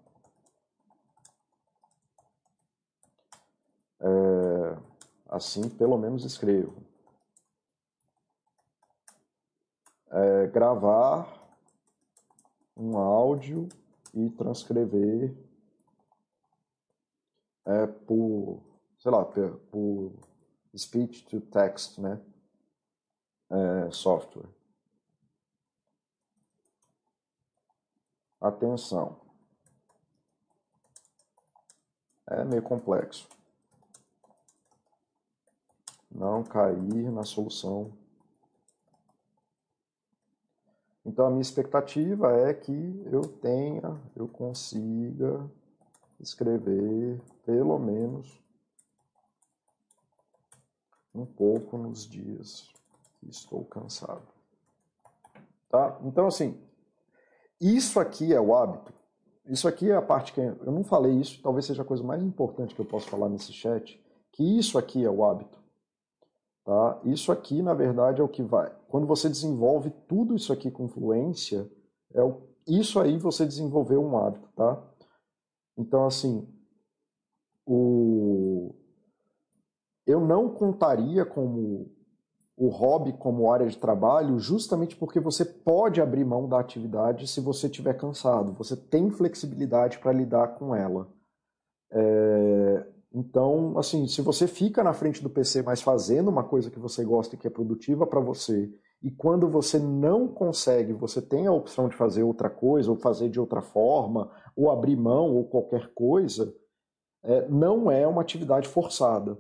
É, Assim, pelo menos escrevo. É, gravar um áudio e transcrever é, por, sei lá, por speech to text, né? É, software. Atenção. É meio complexo não cair na solução. Então a minha expectativa é que eu tenha, eu consiga escrever pelo menos um pouco nos dias estou cansado. Tá? Então assim, isso aqui é o hábito. Isso aqui é a parte que eu não falei isso, talvez seja a coisa mais importante que eu posso falar nesse chat, que isso aqui é o hábito. Tá? Isso aqui, na verdade, é o que vai. Quando você desenvolve tudo isso aqui com fluência, é o... isso aí você desenvolveu um hábito, tá? Então, assim, o... eu não contaria como o hobby como área de trabalho justamente porque você pode abrir mão da atividade se você estiver cansado. Você tem flexibilidade para lidar com ela. É... Então, assim, se você fica na frente do PC, mas fazendo uma coisa que você gosta e que é produtiva para você, e quando você não consegue, você tem a opção de fazer outra coisa, ou fazer de outra forma, ou abrir mão, ou qualquer coisa, é, não é uma atividade forçada,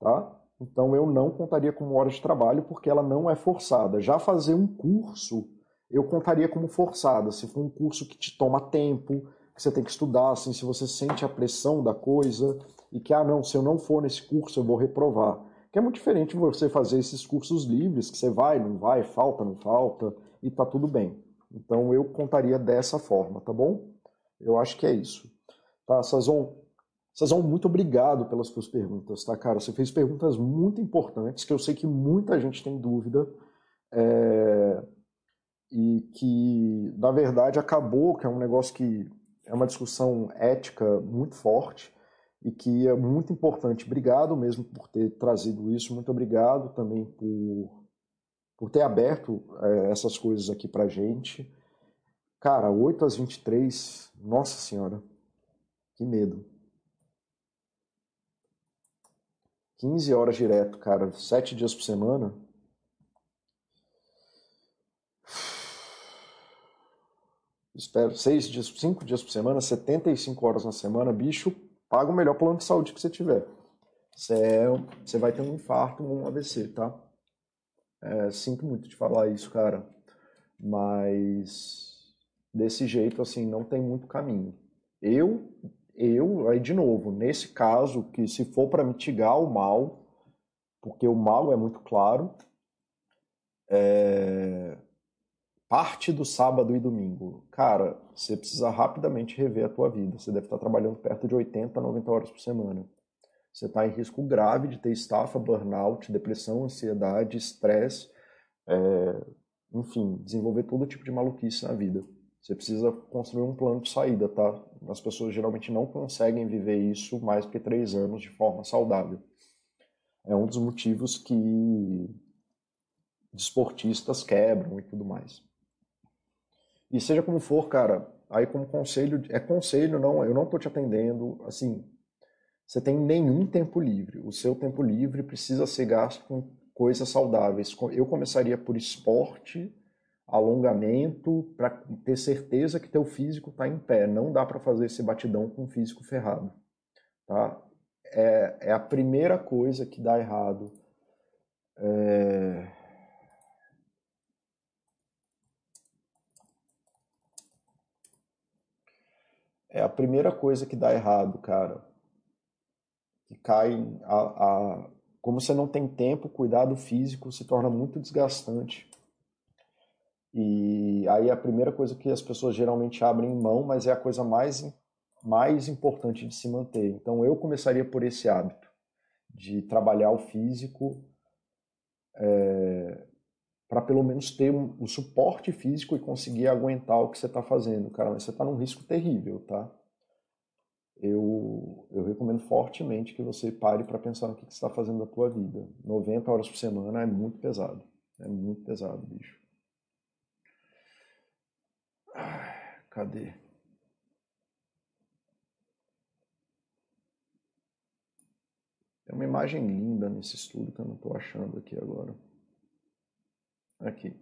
tá? Então eu não contaria como hora de trabalho porque ela não é forçada. Já fazer um curso eu contaria como forçada. Se for um curso que te toma tempo, que você tem que estudar, assim, se você sente a pressão da coisa e que, ah, não, se eu não for nesse curso eu vou reprovar. Que é muito diferente você fazer esses cursos livres, que você vai, não vai, falta, não falta, e tá tudo bem. Então eu contaria dessa forma, tá bom? Eu acho que é isso. Tá, Sazon? Sazon, muito obrigado pelas suas perguntas, tá, cara? Você fez perguntas muito importantes, que eu sei que muita gente tem dúvida. É... E que, na verdade, acabou, que é um negócio que é uma discussão ética muito forte e que é muito importante. Obrigado mesmo por ter trazido isso, muito obrigado também por, por ter aberto é, essas coisas aqui pra gente. Cara, 8 às 23, nossa senhora, que medo. 15 horas direto, cara, 7 dias por semana. espero, seis dias, cinco dias por semana, 75 horas na semana, bicho, paga o melhor plano de saúde que você tiver. Você, é, você vai ter um infarto um AVC, tá? É, sinto muito de falar isso, cara. Mas desse jeito, assim, não tem muito caminho. Eu, eu, aí de novo, nesse caso, que se for para mitigar o mal, porque o mal é muito claro, é, parte do sábado e domingo, cara, você precisa rapidamente rever a tua vida. Você deve estar trabalhando perto de 80, 90 horas por semana. Você está em risco grave de ter estafa, burnout, depressão, ansiedade, estresse, é, enfim, desenvolver todo tipo de maluquice na vida. Você precisa construir um plano de saída, tá? As pessoas geralmente não conseguem viver isso mais que três anos de forma saudável. É um dos motivos que desportistas quebram e tudo mais. E seja como for, cara, aí como conselho, é conselho, não, eu não tô te atendendo, assim, você tem nenhum tempo livre. O seu tempo livre precisa ser gasto com coisas saudáveis. Eu começaria por esporte, alongamento, para ter certeza que teu físico está em pé. Não dá para fazer esse batidão com o físico ferrado. Tá? É, é a primeira coisa que dá errado. É é a primeira coisa que dá errado, cara. Que cai a, a como você não tem tempo, cuidado físico se torna muito desgastante. E aí a primeira coisa que as pessoas geralmente abrem mão, mas é a coisa mais mais importante de se manter. Então eu começaria por esse hábito de trabalhar o físico é, para pelo menos ter um, o suporte físico e conseguir aguentar o que você está fazendo, cara. Mas você está num risco terrível, tá? Eu, eu recomendo fortemente que você pare para pensar no que, que você está fazendo da tua vida. 90 horas por semana é muito pesado. É muito pesado, bicho. Cadê? Tem uma imagem linda nesse estudo que eu não estou achando aqui agora. Aqui.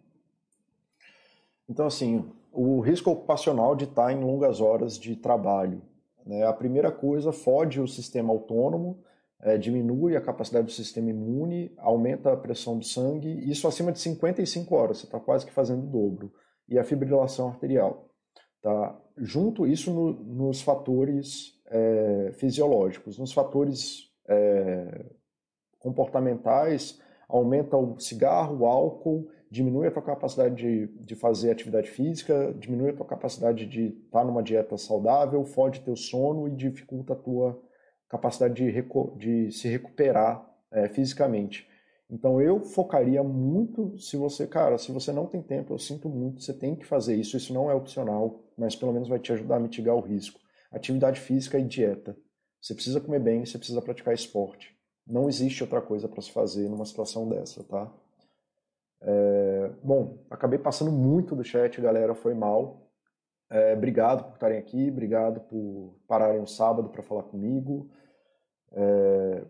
Então, assim, o risco ocupacional de estar em longas horas de trabalho. Né? A primeira coisa, fode o sistema autônomo, é, diminui a capacidade do sistema imune, aumenta a pressão do sangue, isso acima de 55 horas, você está quase que fazendo o dobro. E a fibrilação arterial. Tá? Junto isso no, nos fatores é, fisiológicos, nos fatores é, comportamentais, aumenta o cigarro, o álcool diminui a tua capacidade de, de fazer atividade física, diminui a tua capacidade de estar tá numa dieta saudável, fode teu sono e dificulta a tua capacidade de, de se recuperar é, fisicamente. Então eu focaria muito, se você, cara, se você não tem tempo, eu sinto muito, você tem que fazer isso, isso não é opcional, mas pelo menos vai te ajudar a mitigar o risco. Atividade física e dieta. Você precisa comer bem, você precisa praticar esporte. Não existe outra coisa para se fazer numa situação dessa, tá? É, bom, acabei passando muito do chat, galera, foi mal. É, obrigado por estarem aqui, obrigado por pararem o sábado para falar comigo. É,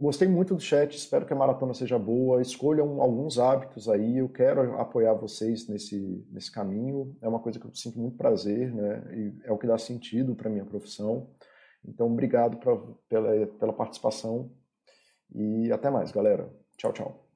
gostei muito do chat, espero que a maratona seja boa. Escolham alguns hábitos aí, eu quero apoiar vocês nesse, nesse caminho. É uma coisa que eu sinto muito prazer, né? E é o que dá sentido para minha profissão. Então, obrigado pra, pela, pela participação e até mais, galera. Tchau, tchau.